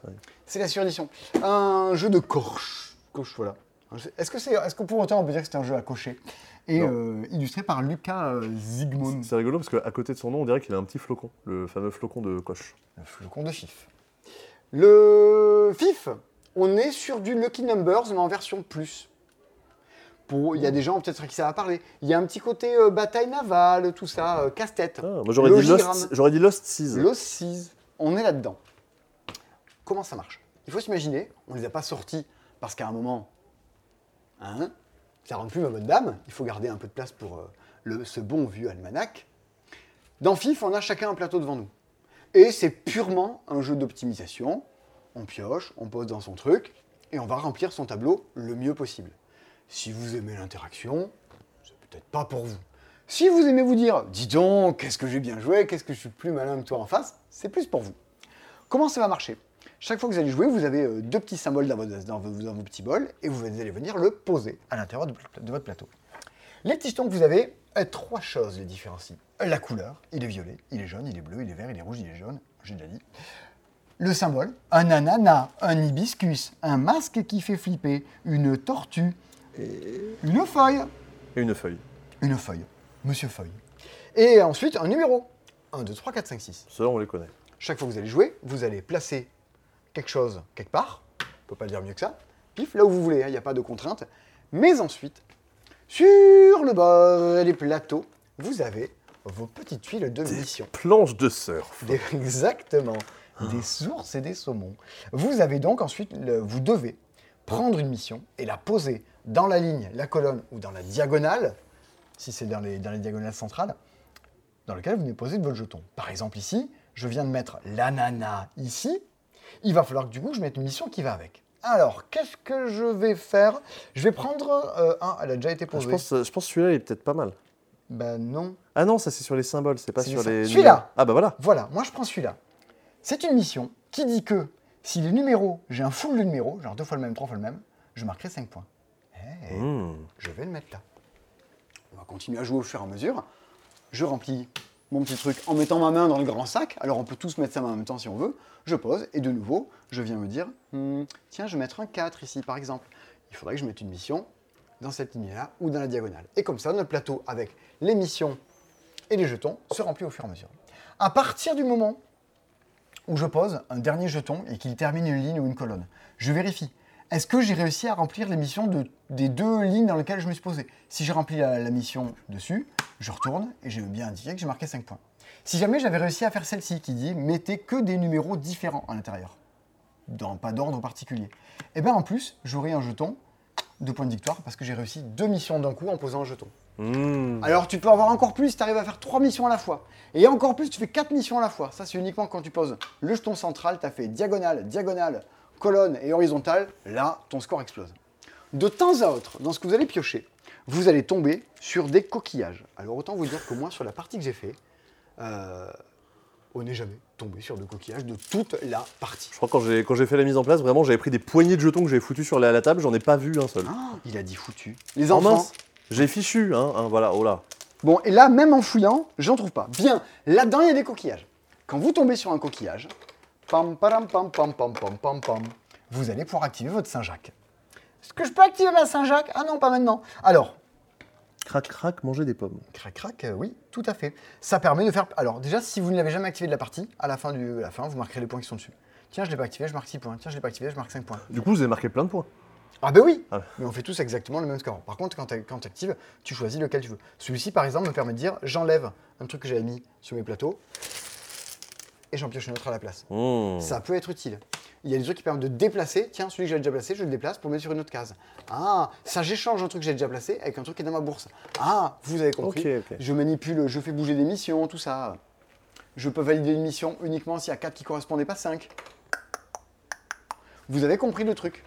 C'est la surédition. Un jeu de coche. Coche, voilà. Est-ce que c'est, est-ce que pour autant on peut dire que c'est un jeu à cocher Et euh, illustré par Lucas euh, Zygmunt. C'est rigolo parce qu'à côté de son nom, on dirait qu'il a un petit flocon. Le fameux flocon de coche. Le flocon de FIF. Le FIF, on est sur du Lucky Numbers, mais en version plus. Pour, il y a des gens peut-être qui ça va parler. Il y a un petit côté euh, bataille navale, tout ça, euh, casse-tête. Ah, moi, j'aurais dit. Lost, j'aurais dit Lost Seas. Lost Seas, on est là-dedans. Comment ça marche? Il faut s'imaginer, on ne les a pas sortis parce qu'à un moment, hein, ça rentre plus ma bonne dame, il faut garder un peu de place pour euh, le- ce bon vieux almanach. Dans FIF, on a chacun un plateau devant nous. Et c'est purement un jeu d'optimisation. On pioche, on pose dans son truc, et on va remplir son tableau le mieux possible. Si vous aimez l'interaction, c'est peut-être pas pour vous. Si vous aimez vous dire, dis donc, qu'est-ce que j'ai bien joué, qu'est-ce que je suis plus malin que toi en face, c'est plus pour vous. Comment ça va marcher? Chaque fois que vous allez jouer, vous avez euh, deux petits symboles dans, vos, dans vos petits bols et vous allez venir le poser à l'intérieur de, votre plateau. Les petits que vous avez, euh, trois choses les différencient. La couleur, il est violet, il est jaune, il est bleu, il est vert, il est rouge, il est jaune, j'ai déjà dit. Le symbole, un ananas, un hibiscus, un masque qui fait flipper, une tortue, une feuille. Et une feuille. Une feuille. Monsieur Feuille. Et ensuite, un numéro. 1, 2, 3, 4, 5, 6. Ceux-là, on les connaît. Chaque fois que vous allez jouer, vous allez placer quelque chose quelque part. On ne peut pas le dire mieux que ça. Pif, là où vous voulez, hein, il n'y a pas de contrainte. Mais ensuite, sur le bord des plateaux, vous avez vos petites tuiles de mission. Planche de surf. [laughs] Des- exactement. Des sources et des saumons. Vous avez donc ensuite, le- vous devez prendre une mission et la poser dans la ligne, la colonne ou dans la diagonale, si c'est dans les, dans les diagonales centrales, dans lequel vous venez poser votre jeton. Par exemple ici, je viens de mettre l'ananas ici. Il va falloir que du coup je mette une mission qui va avec. Alors, qu'est-ce que je vais faire? Je vais prendre euh, un, elle a déjà été posée. Je pense, je pense que celui-là, il est peut-être pas mal. Ben non. Ah non, ça c'est sur les symboles, c'est pas sur les. Celui-là. Ah bah voilà. Voilà, moi je prends celui-là. C'est une mission qui dit que si les numéros, j'ai un full de numéros, genre deux fois le même, trois fois le même, je marquerai 5 points. Mmh. Je vais le mettre là. On va continuer à jouer au fur et à mesure. Je remplis mon petit truc en mettant ma main dans le grand sac. Alors on peut tous mettre sa main en même temps si on veut. Je pose et de nouveau, je viens me dire, Hmm, tiens, je vais mettre un 4 ici par exemple. Il faudrait que je mette une mission dans cette ligne-là ou dans la diagonale. Et comme ça, notre plateau avec les missions et les jetons se remplit au fur et à mesure. À partir du moment où je pose un dernier jeton et qu'il termine une ligne ou une colonne, je vérifie. Est-ce que j'ai réussi à remplir les missions de- des deux lignes dans lesquelles je me suis posé? Si j'ai rempli la, la mission dessus, je retourne et j'ai bien indiqué que j'ai marqué 5 points. Si jamais j'avais réussi à faire celle-ci qui dit mettez que des numéros différents à l'intérieur, dans pas d'ordre particulier, et bien en plus, j'aurai un jeton de points de victoire parce que j'ai réussi deux missions d'un coup en posant un jeton. Mmh. Alors tu peux avoir encore plus si tu arrives à faire 3 missions à la fois. Et encore plus, tu fais 4 missions à la fois. Ça, c'est uniquement quand tu poses le jeton central, tu as fait diagonale, diagonale, colonne et horizontale. Là, ton score explose. De temps à autre, dans ce que vous allez piocher, vous allez tomber sur des coquillages. Alors autant vous dire que moi, sur la partie que j'ai fait, euh, on n'est jamais tombé sur de coquillages de toute la partie. Je crois que quand j'ai fait la mise en place, vraiment, j'avais pris des poignées de jetons que j'avais foutus sur la, la table, j'en ai pas vu un seul. Ah, il a dit foutu. Les Oh enfants. mince, j'ai fichu, hein, hein, voilà, oh là. Bon, et là, même en fouillant, j'en trouve pas. Bien, là-dedans, il y a des coquillages. Quand vous tombez sur un coquillage, pam, param, pam, pam, pam, pam, pam, pam, vous allez pouvoir activer votre Saint-Jacques. Est-ce que je peux activer ma Saint-Jacques? Ah non, pas maintenant. Alors, Crac, crac, manger des pommes. crac, crac, euh, oui, tout à fait. Ça permet de faire. Alors, déjà, si vous ne l'avez jamais activé de la partie, à la fin, du... à la fin vous marquerez les points qui sont dessus. Tiens, je l'ai pas activé, je marque 6 points. Tiens, je l'ai pas activé, je marque 5 points. Du coup, vous avez marqué plein de points. Ah ben oui Ah. Mais on fait tous exactement le même score. Par contre, quand tu actives, tu choisis lequel tu veux. Celui-ci, par exemple, me permet de dire j'enlève un truc que j'avais mis sur mes plateaux et j'en pioche un autre à la place. Mmh. Ça peut être utile. Il y a des trucs qui permettent de déplacer. Tiens, celui que j'ai déjà placé, je le déplace pour le mettre sur une autre case. Ah, ça j'échange un truc que j'ai déjà placé avec un truc qui est dans ma bourse. Ah, vous avez compris. Je manipule, je fais bouger des missions, tout ça. Je peux valider une mission uniquement s'il y a 4 qui correspondaient pas 5. Vous avez compris le truc.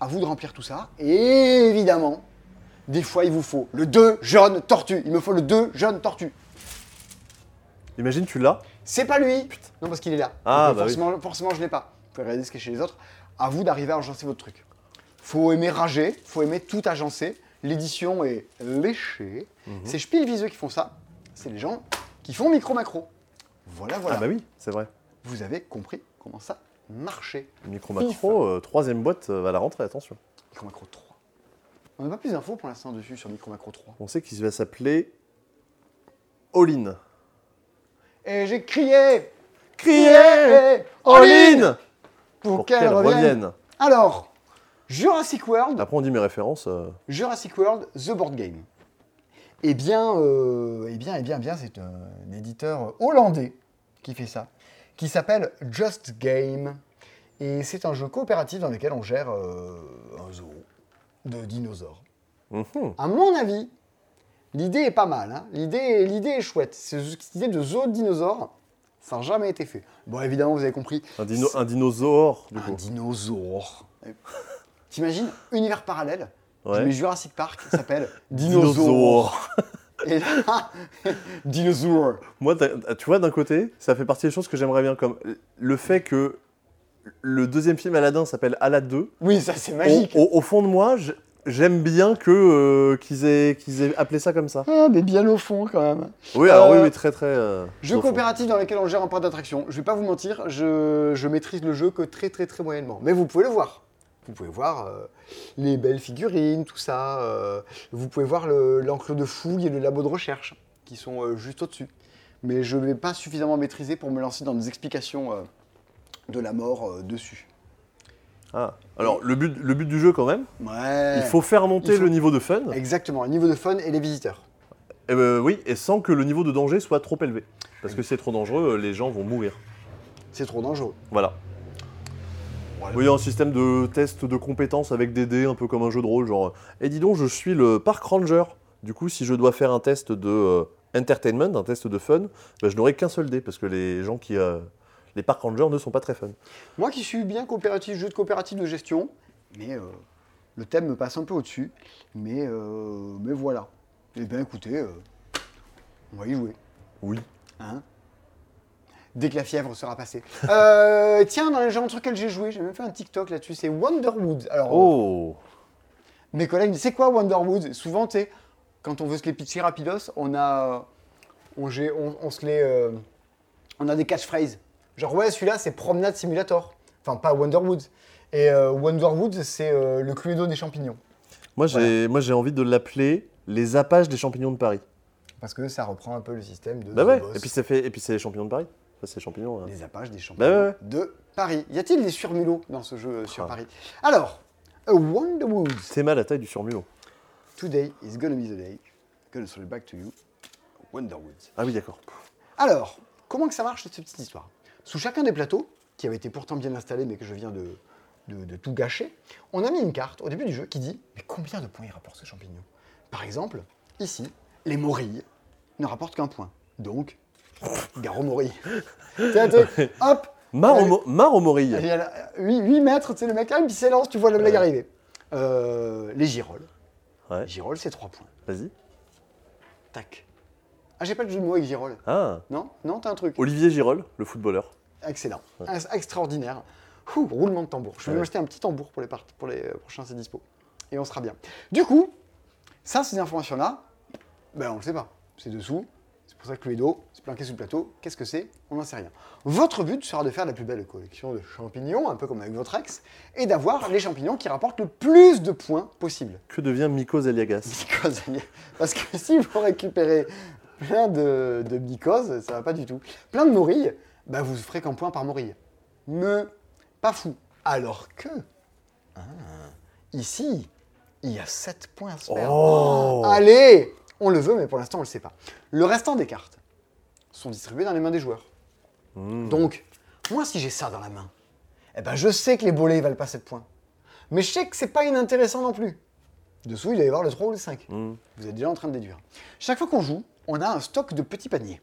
À vous de remplir tout ça. Et évidemment, des fois il vous faut le 2 jaune tortue. Il me faut le 2 jaune tortue. Imagine, tu l'as. C'est pas lui Non, parce qu'il est là. Ah, Donc, bah oui. forcément, forcément, je l'ai pas. Vous pouvez regarder ce qui est chez les autres. À vous d'arriver à agencer votre truc. Faut aimer rager, faut aimer tout agencer. L'édition est léchée. Mhm. C'est Spielwiese qui font ça. C'est les gens qui font micro-macro. Voilà, voilà. Ah bah oui, c'est vrai. Vous avez compris comment ça marchait. Micro macro, euh, troisième boîte euh, va à la rentrée, attention. Micro-macro 3. On n'a pas plus d'infos pour l'instant dessus sur Micro-macro 3. On sait qu'il va s'appeler All-in. Et j'ai crié Criez All-in Pour, Pour qu'elle qu'elle revienne. revienne. Alors, Jurassic World, Après, on dit mes références. euh, Jurassic World The Board Game. Eh bien, euh, eh bien, eh bien, eh bien, c'est un, éditeur hollandais qui fait ça, qui s'appelle Just Game. Et c'est un jeu coopératif dans lequel on gère euh, un zoo de dinosaures. mhm. À mon avis, l'idée est pas mal. hein. L'idée, l'idée est chouette. C'est- Cette idée de zoo de dinosaures, ça n'a jamais été fait. Bon, évidemment, vous avez compris. un, dino, un dinosaure, du Un dinosaure. T'imagines, univers parallèle, Ouais. mets Jurassic Park, ça s'appelle [laughs] Dinosaure. Et là, [laughs] dinosaure. Moi, tu vois, d'un côté, ça fait partie des choses que j'aimerais bien, comme le fait que le deuxième film Aladdin s'appelle Aladdin 2. Oui, ça c'est magique. au- au fond de moi, j'aime bien que euh, qu'ils aient, qu'ils aient appelé ça comme ça. Ah, mais bien au fond quand même. Oui, alors Euh, oui, oui, très très. euh, Jeu fond. coopératif dans lequel on gère un parc d'attraction. Je vais pas vous mentir, je, je maîtrise le jeu que très très très moyennement. Mais vous pouvez le voir. Vous pouvez voir euh, les belles figurines, tout ça. euh, vous pouvez voir le- l'encre de fouille et le labo de recherche qui sont euh, juste au-dessus. Mais je ne vais pas suffisamment maîtriser pour me lancer dans des explications euh, de la mort euh, dessus. Ah. Alors, le but, le but du jeu, quand même, Ouais. il faut faire monter faut- le niveau de fun. Exactement, le niveau de fun et les visiteurs. Et ben, oui, et sans que le niveau de danger soit trop élevé. Parce que c'est trop dangereux, les gens vont mourir. C'est trop dangereux. Voilà. Voilà. Oui, un système de test de compétences avec des dés, un peu comme un jeu de rôle, genre. Et dis donc, je suis le park ranger. Du coup, si je dois faire un test de euh, entertainment, un test de fun, ben, je n'aurai qu'un seul dé, parce que les gens qui. euh, les park rangers ne sont pas très fun. Moi qui suis bien coopératif, jeu de coopératif de gestion, mais euh, le thème me passe un peu au-dessus. Mais, euh, mais voilà. Eh bien écoutez, euh, on va y jouer. Oui. Hein? Dès que la fièvre sera passée. [laughs] Euh, tiens, dans les gens sur lesquels j'ai joué, j'ai même fait un TikTok là-dessus, c'est Wonderwood. Alors, Oh mes collègues disent c'est quoi Wonderwood Souvent, tu quand on veut se les pitcher rapidos, on a. On, gé- on, on se les. on a des catchphrases. Genre, ouais, celui-là, c'est Promenade Simulator. Enfin, pas Wonderwood. Et euh, Wonderwood, c'est euh, le Cluedo des champignons. Moi, j'ai envie de l'appeler les appages des champignons de Paris. Parce que ça reprend un peu le système de. Bah The ouais, Boss, et puis, ça fait... et puis c'est les champignons de Paris. C'est les champignons. hein. Les appages des champignons Bah ouais. de Paris. Y a-t-il des surmulots dans ce jeu euh, sur Ah. Paris? Alors, a Wonderwood. C'est mal la taille du surmulot. Today is gonna be the day. Gonna throw it back to you. Wonderwood. Ah oui, d'accord. Alors, comment que ça marche cette petite histoire? Sous chacun des plateaux, qui avait été pourtant bien installé mais que je viens de, de- de tout gâcher, on a mis une carte au début du jeu qui dit mais combien de points il rapporte ce champignon? Par exemple, ici, les morilles ne rapportent qu'un point. Donc, garo morille. Tiens, tiens, hop Mar au, Ouais. mo- mar au morille. il y a là, 8, mètres, tu sais, le mec arrive, il s'élance, tu vois la blague Ouais. arriver. Euh, les girolles. Ouais. Les girolles, c'est 3 points. Vas-y. Tac. Ah, j'ai pas de jeu de mots avec girolles. Ah Non? Non, t'as un truc. Olivier Girol, le footballeur. Excellent. Extraordinaire. Ouh, roulement de tambour. Je vais Ouais. m'acheter un petit tambour pour les, pour les euh, prochains, c'est dispo. Et on sera bien. Du coup, ça, ces informations-là, ben, on ne sait pas. C'est dessous. C'est pour ça que Cluedo, c'est planqué sous le plateau. Qu'est-ce que c'est? On n'en sait rien. Votre but sera de faire la plus belle collection de champignons, un peu comme avec votre ex, et d'avoir les champignons qui rapportent le plus de points possible. Que devient Mikos Eliagas? Mycose. Parce que [laughs] si vous récupérez plein de, de mycoses, ça va pas du tout. Plein de morilles, bah vous ferez qu'un point par morille. Mais pas fou. Alors que, ah, ici, il y a 7 points à se faire. Oh Allez On le veut, mais pour l'instant, on le sait pas. Le restant des cartes sont distribuées dans les mains des joueurs. Hmm. Donc, moi, si j'ai ça dans la main, eh ben, je sais que les bolets valent pas 7 points. Mais je sais que c'est pas inintéressant non plus. Dessous, il va y avoir le 3 ou le 5. Hmm. Vous êtes déjà en train de déduire. Chaque fois qu'on joue, on a un stock de petits paniers.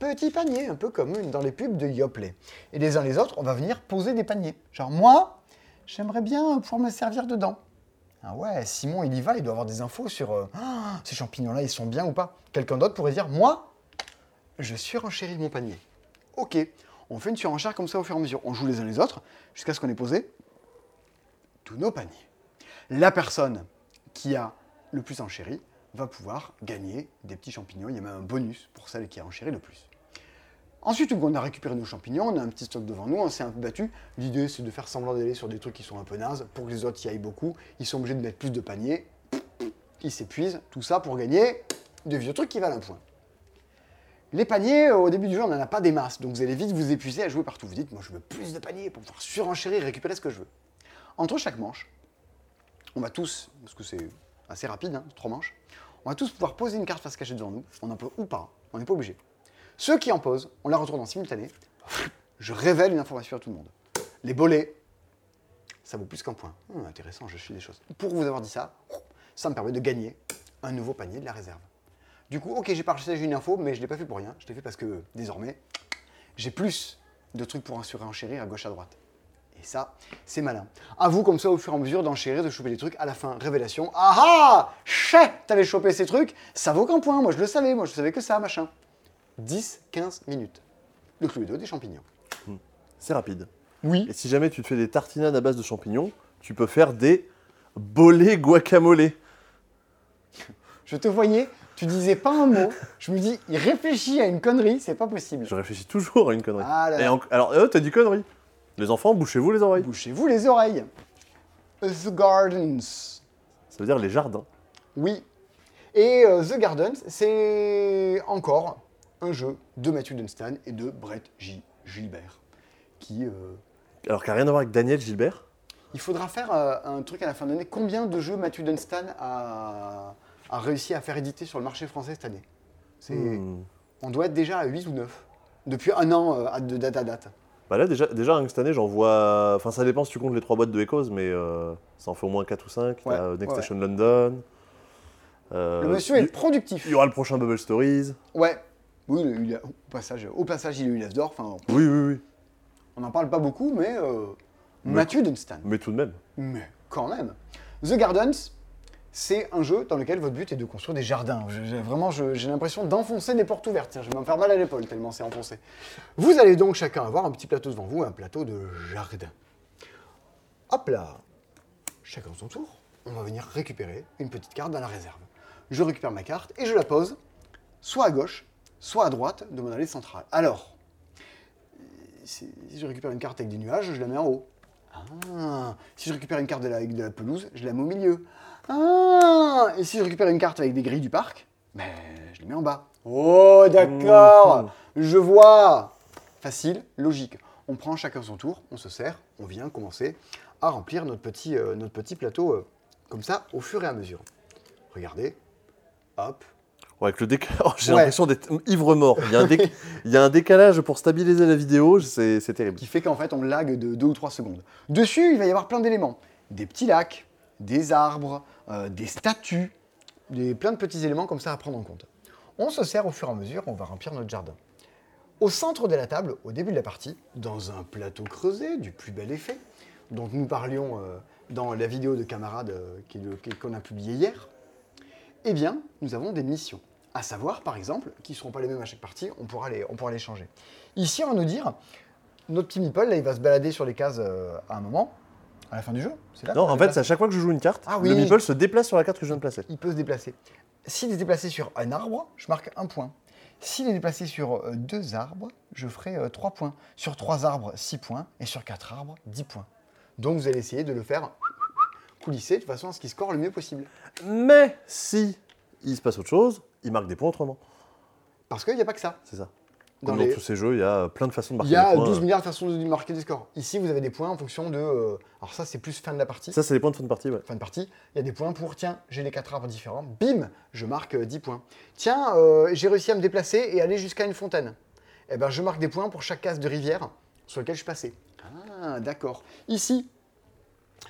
Petits paniers, un peu comme dans les pubs de Yoplait. Et les uns les autres, on va venir poser des paniers. Genre, moi, j'aimerais bien pouvoir me servir dedans. Ah ouais, Simon, il y va, il doit avoir des infos sur euh, Ah, ces champignons-là, ils sont bien ou pas. Quelqu'un d'autre pourrait dire, moi, je surenchéris mon panier. Ok, on fait une surenchère comme ça au fur et à mesure. On joue les uns les autres jusqu'à ce qu'on ait posé tous nos paniers. La personne qui a le plus enchéri va pouvoir gagner des petits champignons. Il y a même un bonus pour celle qui a enchéri le plus. Ensuite, on a récupéré nos champignons, on a un petit stock devant nous, on s'est un peu battu. L'idée, c'est de faire semblant d'aller sur des trucs qui sont un peu nazes pour que les autres y aillent beaucoup. Ils sont obligés de mettre plus de paniers. Ils s'épuisent. Tout ça pour gagner de vieux trucs qui valent un point. Les paniers, euh, au début du jeu, on n'en a pas des masses, donc vous allez vite vous épuiser à jouer partout. Vous dites, moi je veux plus de paniers pour pouvoir surenchérir et récupérer ce que je veux. Entre chaque manche, on va tous, parce que c'est assez rapide, hein, trois manches, on va tous pouvoir poser une carte face cachée devant nous. On en peut ou pas, on n'est pas obligé. Ceux qui en posent, on la retourne en simultané. [laughs] Je révèle une information à tout le monde. Les bolets, ça vaut plus qu'un point. Hum, intéressant, je suis des choses. Pour vous avoir dit ça, ça me permet de gagner un nouveau panier de la réserve. Du coup, ok, j'ai partagé une info, mais je ne l'ai pas fait pour rien. Je l'ai fait parce que désormais, j'ai plus de trucs pour surenchérir à gauche à droite. Et ça, c'est malin. À vous, comme ça, au fur et à mesure, d'enchérir, de choper des trucs. À la fin, révélation. Ah ah Chais T'avais chopé ces trucs, ça vaut qu'un point. Moi, je le savais. Moi, je savais que ça, machin. 10-15 minutes. Le Cluedo des champignons. C'est rapide. Oui. Et si jamais tu te fais des tartinades à base de champignons, tu peux faire des bolets guacamole. Je te voyais, tu disais pas un mot. Je me dis, il réfléchit à une connerie, c'est pas possible. Je réfléchis toujours à une connerie. Ah là là. Et en- Alors, euh, t'as dit connerie. Les enfants, bouchez-vous les oreilles. Bouchez-vous les oreilles. The Gardens. Ça veut dire les jardins. Oui. Et euh, The Gardens, c'est encore un jeu de Matthew Dunstan et de Brett J. Gilbert. Qui, euh, Alors, qui n'a rien à voir avec Daniel Gilbert. il faudra faire euh, un truc à la fin de l'année. Combien de jeux Matthew Dunstan a, a réussi à faire éditer sur le marché français cette année? C'est- Hmm. On doit être déjà à 8 ou 9. Depuis un an euh, de date à date. Bah là, déjà, déjà que cette année, j'en vois. Enfin, ça dépend si tu comptes les trois boîtes de Echoes, mais ça en fait au moins 4 ou 5. Ouais, T'as Next ouais, Station London. Le monsieur est productif. Il y aura le prochain Bubble Stories. Ouais. Oui, il au, passage, au passage, il a eu l'As d'or. Enfin, Oui, oui, oui. on n'en parle pas beaucoup, mais euh, Mais- Matthew Dunstan. Mais tout de même. Mais quand même. The Gardens, c'est un jeu dans lequel votre but est de construire des jardins. Je- vraiment, j'ai l'impression d'enfoncer des portes ouvertes. Tiens, je vais me faire mal à l'épaule tellement c'est enfoncé. Vous allez donc chacun avoir un petit plateau devant vous, un plateau de jardin. Hop là Chacun son tour, on va venir récupérer une petite carte dans la réserve. Je récupère ma carte et je la pose soit à gauche, soit à droite de mon allée centrale. Alors, si je récupère une carte avec des nuages, je la mets en haut. Ah, si je récupère une carte de la, avec de la pelouse, je la mets au milieu. Ah, et si je récupère une carte avec des grilles du parc, ben, je les mets en bas. Oh, d'accord, je vois. Facile, logique. On prend chacun son tour, on se sert, on vient commencer à remplir notre petit, euh, notre petit plateau euh, comme ça au fur et à mesure. Regardez, hop, Ouais, avec le décalage, [laughs] j'ai Ouais. l'impression d'être ivre-mort. Il, y a un déc- [laughs] il y a un décalage pour stabiliser la vidéo, c'est terrible. qui fait qu'en fait on lag de 2 ou 3 secondes. Dessus, il va y avoir plein d'éléments. Des petits lacs, des arbres, euh, des statues, des, plein de petits éléments comme ça à prendre en compte. On se sert au fur et à mesure, on va remplir notre jardin. Au centre de la table, au début de la partie, dans un plateau creusé du plus bel effet, dont nous parlions euh, dans la vidéo de camarades euh, qu'on a publiée hier, eh bien, nous avons des missions. À savoir, par exemple, qui ne seront pas les mêmes à chaque partie, on pourra les, on pourra les changer. Ici, on va nous dire, notre petit meeple, là, il va se balader sur les cases euh, à un moment, à la fin du jeu. C'est là Non, en fait, c'est à chaque fois que je joue une carte, Ah oui. le meeple se déplace sur la carte que je viens de placer. il peut se déplacer. S'il est déplacé sur un arbre, je marque un point. S'il est déplacé sur euh, deux arbres, je ferai euh, trois points. Sur trois arbres, six points. Et sur quatre arbres, dix points. Donc vous allez essayer de le faire coulisser de façon à ce qu'il score le mieux possible. Mais si il se passe autre chose, il marque des points autrement. Parce qu'il n'y a pas que ça. C'est ça. Dans tous ces jeux, il y a plein de façons de marquer Il y a des points. 12 milliards de façons de marquer des scores. Ici, vous avez des points en fonction de. euh, alors, ça, c'est plus fin de la partie. Ça, c'est les points de fin de partie, ouais. fin de partie, il y a des points pour, tiens, j'ai les quatre arbres différents, bim, je marque euh, 10 points. Tiens, euh, j'ai réussi à me déplacer et aller jusqu'à une fontaine. Eh ben, je marque des points pour chaque case de rivière sur lequel je suis passé. Ah, d'accord. Ici,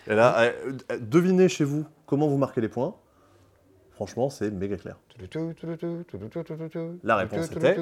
Et là, euh, euh, devinez chez vous comment vous marquez les points. Franchement, c'est méga clair. La réponse était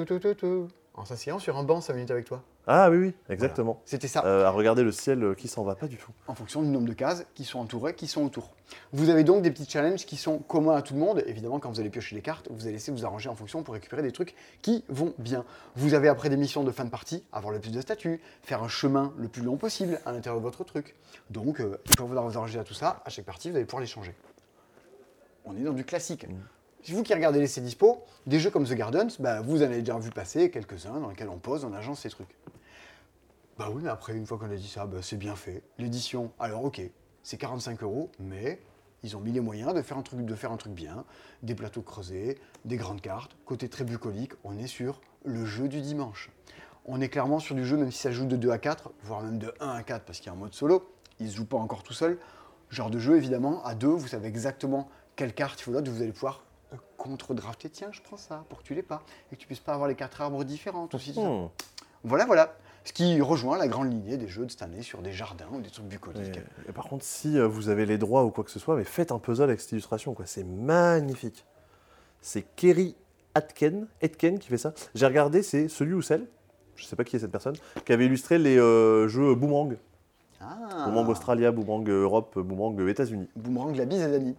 En s'asseyant sur un banc 5 minutes avec toi. Ah oui, oui, exactement. C'était ça. Euh, à regarder le ciel euh, qui s'en va pas du tout. en fonction du nombre de cases qui sont entourées, qui sont autour. Vous avez donc des petits challenges qui sont communs à tout le monde. Évidemment, quand vous allez piocher les cartes, vous allez essayer de vous arranger en fonction pour récupérer des trucs qui vont bien. Vous avez après des missions de fin de partie, avoir le plus de statuts, faire un chemin le plus long possible à l'intérieur de votre truc. Donc, euh, il faut vous arranger à tout ça. À chaque partie, vous allez pouvoir les changer. On est dans du classique. Si vous qui regardez les dispo, des jeux comme The Gardens, bah, vous en avez déjà vu passer quelques-uns dans lesquels on pose, on agence ces trucs. Bah oui, mais après, une fois qu'on a dit ça, bah, c'est bien fait. L'édition, alors ok, c'est 45 euros, mais ils ont mis les moyens de faire un truc, de faire un truc bien, des plateaux creusés, des grandes cartes, côté très bucolique, on est sur le jeu du dimanche. On est clairement sur du jeu, même si ça joue de 2 à 4, voire même de 1 à 4, parce qu'il y a un mode solo, il ne joue pas encore tout seul. Genre de jeu, évidemment, à 2, vous savez exactement quelle carte il faut l'autre, vous allez pouvoir contre-drafter, tiens, je prends ça, pour que tu l'aies pas, et que tu puisses pas avoir les quatre arbres différents, ça. Hmm. Voilà, voilà. Ce qui rejoint la grande lignée des jeux de cette année sur des jardins ou des trucs bucoliques. et par contre, si euh, vous avez les droits ou quoi que ce soit, mais faites un puzzle avec cette illustration, quoi. C'est magnifique. C'est Kerry Atken, Etken qui fait ça. J'ai regardé, c'est celui ou celle, je sais pas qui est cette personne, qui avait illustré les euh, jeux Boomerang. Ah, Boomerang Australia, Boomerang Europe, Boomerang États-Unis. Boomerang la bise à Dani.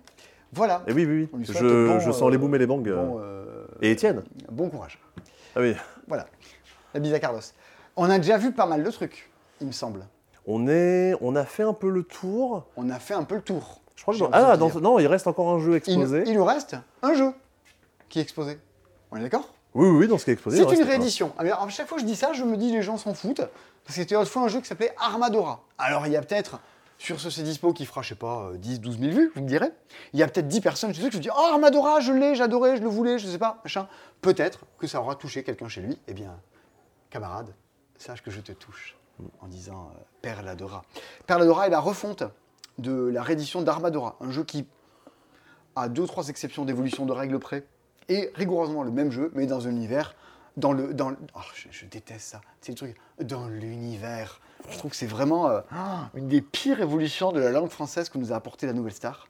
Voilà. Et oui, oui, oui. souhaite Je, bon, je sens euh, les booms et les bangs. euh. Bon, euh, Et Étienne bon courage. Ah oui. Voilà. La bise à Carlos. On a déjà vu pas mal de trucs, il me semble. On, est, on a fait un peu le tour. On a fait un peu le tour. Je crois que ah, dans- non, il reste encore un jeu exposé. il nous reste un jeu qui est exposé. On est d'accord? Oui, oui, oui, dans ce qui est exposé. C'est une un. réédition. Alors, à chaque fois que je dis ça, je me dis les gens s'en foutent. Parce que c'était autrefois un jeu qui s'appelait Armadora. Alors, il y a peut-être, sur ce C dispo qui fera, je sais pas, euh, 10, 12 000 vues, vous me direz, il y a peut-être 10 personnes chez eux qui se disent Oh, Armadora, je l'ai, j'adorais, je le voulais, je sais pas, machin. Peut-être que ça aura touché quelqu'un chez lui. Eh bien, camarade, sache que je te touche en disant euh, Perladora. Perladora est la refonte de la réédition d'Armadora, un jeu qui, à deux trois exceptions d'évolution de règles près, est rigoureusement le même jeu, mais dans un univers, dans le... Dans oh, je, je déteste ça, c'est le truc, dans l'univers. Je trouve que c'est vraiment euh, ah, une des pires évolutions de la langue française que nous a apporté la Nouvelle Star.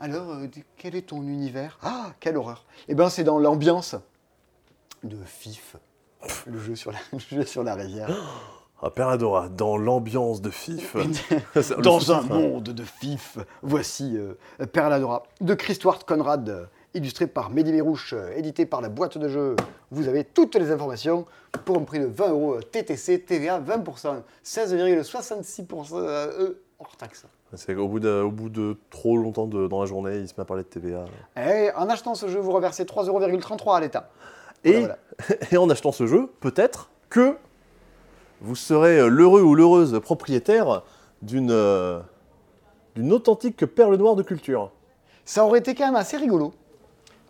Alors, euh, quel est ton univers? Ah, quelle horreur Eh bien, c'est dans l'ambiance de FIF, le jeu sur la, [laughs] le jeu sur la rivière. Ah, Perladora, dans l'ambiance de FIF. [laughs] Dans un monde de fif, voici euh, Perladora de Christwart Conrad, euh, illustré par Mehdi euh, édité par la boîte de jeu. Vous avez toutes les informations pour un prix de 20 euros TTC, TVA 20%, 16,66% euh, hors taxe. C'est qu'au bout, de, au bout de trop longtemps de- dans la journée, il se met à parler de TVA. Et en achetant ce jeu, vous reversez 3,33 euros à l'État. Et, Voilà, [laughs] et en achetant ce jeu, peut-être que vous serez euh, l'heureux ou l'heureuse propriétaire d'une euh, d'une authentique perle noire de culture. Ça aurait été quand même assez rigolo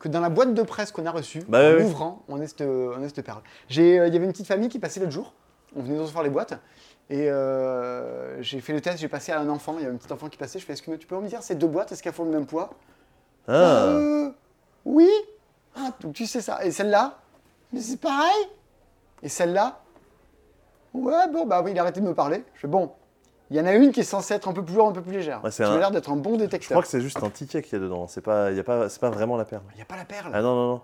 que dans la boîte de presse qu'on a reçue, Bah en ouvrant, on ait cette, on ait cette perle. Euh, Il y avait une petite famille qui passait l'autre jour, on venait de recevoir les boîtes, et euh, j'ai fait le test, j'ai passé à un enfant, il y avait un petit enfant qui passait, je fais, est-ce que tu peux me dire ces deux boîtes, est-ce qu'elles font le même poids? Ah, Euh, Oui. Ah, donc tu sais ça. Et celle-là? Mais c'est pareil. Et celle-là? Ouais, bon, bah oui, il a arrêté de me parler. Je fais, bon, il y en a une qui est censée être un peu plus lourde, un peu plus légère. Ouais, un- l'air d'être un bon je détecteur. crois que c'est juste un ticket qu'il y a dedans. C'est pas, il y a pas, c'est pas vraiment la perle. Il n'y a pas la perle. Ah non, non, non.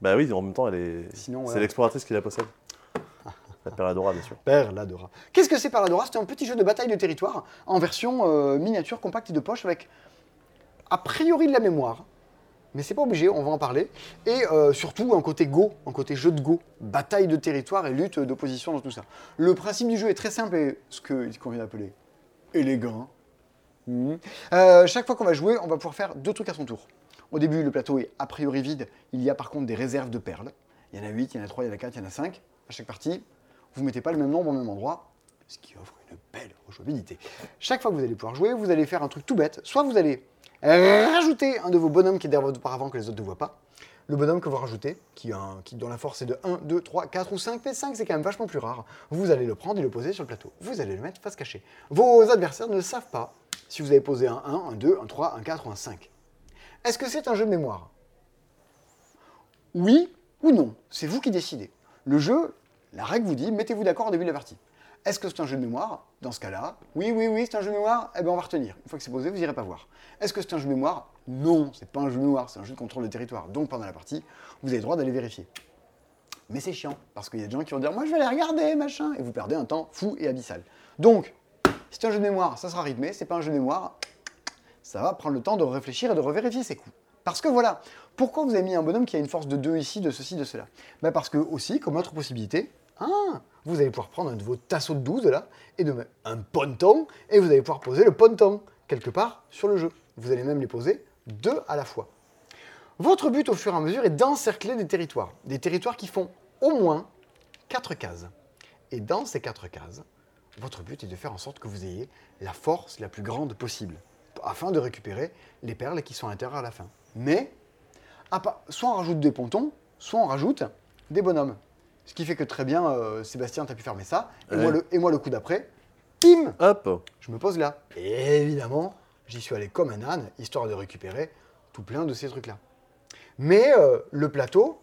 Bah oui, en même temps, elle est. Sinon, c'est ouais. l'exploratrice qui la possède. [laughs] La Perladora, bien sûr. Perladora. Qu'est-ce que c'est Perladora C'est un petit jeu de bataille de territoire en version euh, miniature, compacte et de poche avec a priori de la mémoire. Mais c'est pas obligé, on va en parler. Et euh, surtout un côté go, un côté jeu de go, bataille de territoire et lutte d'opposition dans tout ça. Le principe du jeu est très simple et ce que- ce qu'on vient d'appeler élégant. Mhm. Euh, chaque fois qu'on va jouer, on va pouvoir faire deux trucs à son tour. Au début, le plateau est a priori vide. Il y a par contre des réserves de perles. Il y en a 8, il y en a 3, il y en a 4, il y en a 5. À chaque partie, vous ne mettez pas le même nombre au même endroit, ce qui offre une belle rejouabilité. Chaque fois que vous allez pouvoir jouer, vous allez faire un truc tout bête. Soit vous allez rajouter un de vos bonhommes qui est derrière votre paravent que les autres ne voient pas. Le bonhomme que vous rajoutez, qui, un- la force est de 1, 2, 3, 4 ou 5, mais 5 c'est quand même vachement plus rare. Vous allez le prendre et le poser sur le plateau. Vous allez le mettre face cachée. Vos adversaires ne savent pas si vous avez posé un 1, un 2, un 3, un 4 ou un 5. Est-ce que c'est un jeu de mémoire? Oui ou non? C'est vous qui décidez. Le jeu, la règle vous dit, mettez-vous d'accord au début de la partie. Est-ce que c'est un jeu de mémoire Dans ce cas-là, oui, oui, oui, c'est un jeu de mémoire, eh bien on va retenir. Une fois que c'est posé, vous n'irez pas voir. Est-ce que c'est un jeu de mémoire Non, c'est pas un jeu de mémoire, c'est un jeu de contrôle de territoire. Donc pendant la partie, vous avez le droit d'aller vérifier. Mais c'est chiant, parce qu'il y a des gens qui vont dire, moi je vais aller regarder, machin, et vous perdez un temps fou et abyssal. Donc, c'est un jeu de mémoire, ça sera rythmé, c'est pas un jeu de mémoire, ça va prendre le temps de réfléchir et de revérifier ses coups. Parce que voilà, pourquoi vous avez mis un bonhomme qui a une force de 2 ici, de ceci, de cela? Ben Parce que aussi, comme autre possibilité, ah, vous allez pouvoir prendre un de vos tasseaux de 12 là, et de mettre un ponton, et vous allez pouvoir poser le ponton quelque part sur le jeu. Vous allez même les poser deux à la fois. Votre but au fur et à mesure est d'encercler des territoires. Des territoires qui font au moins 4 cases. Et dans ces 4 cases, votre but est de faire en sorte que vous ayez la force la plus grande possible, afin de récupérer les perles qui sont à l'intérieur à la fin. Mais, soit on rajoute des pontons, soit on rajoute des bonhommes. Ce qui fait que très bien, euh, Sébastien, tu as pu fermer ça, et, Ouais. moi, le, et moi le coup d'après, bim Hop je me pose là. Et évidemment, j'y suis allé comme un âne, histoire de récupérer tout plein de ces trucs-là. Mais euh, le plateau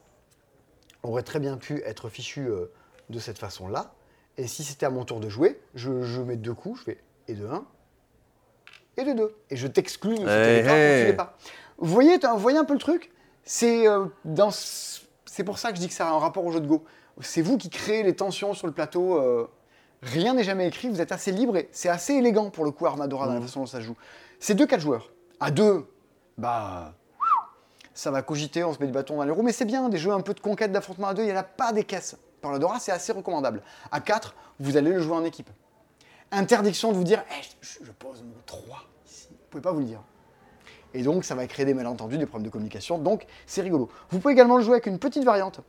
aurait très bien pu être fichu euh, de cette façon-là. Et si c'était à mon tour de jouer, je, je mets deux coups, je fais et de 1 et de 2. Et je t'exclus de ce Hey, tu hey. pas. Vous voyez, t'as- vous voyez un peu le truc? C'est euh, dans c'est pour ça que je dis que ça a un rapport au jeu de Go. C'est vous qui créez les tensions sur le plateau. euh, rien n'est jamais écrit, vous êtes assez libre et c'est assez élégant pour le coup Armadora dans la façon dont ça joue. C'est 2-4 joueurs. À 2, bah. Ça va cogiter, on se met du bâton dans les roues, mais c'est bien, des jeux un peu de conquête d'affrontement à 2, il n'y en a pas des caisses. Par le Dora, c'est assez recommandable. À 4, vous allez le jouer en équipe. Interdiction de vous dire, Eh, je, je pose mon 3 ici. Vous pouvez pas vous le dire. Et donc, ça va créer des malentendus, des problèmes de communication. Donc, c'est rigolo. Vous pouvez également le jouer avec une petite variante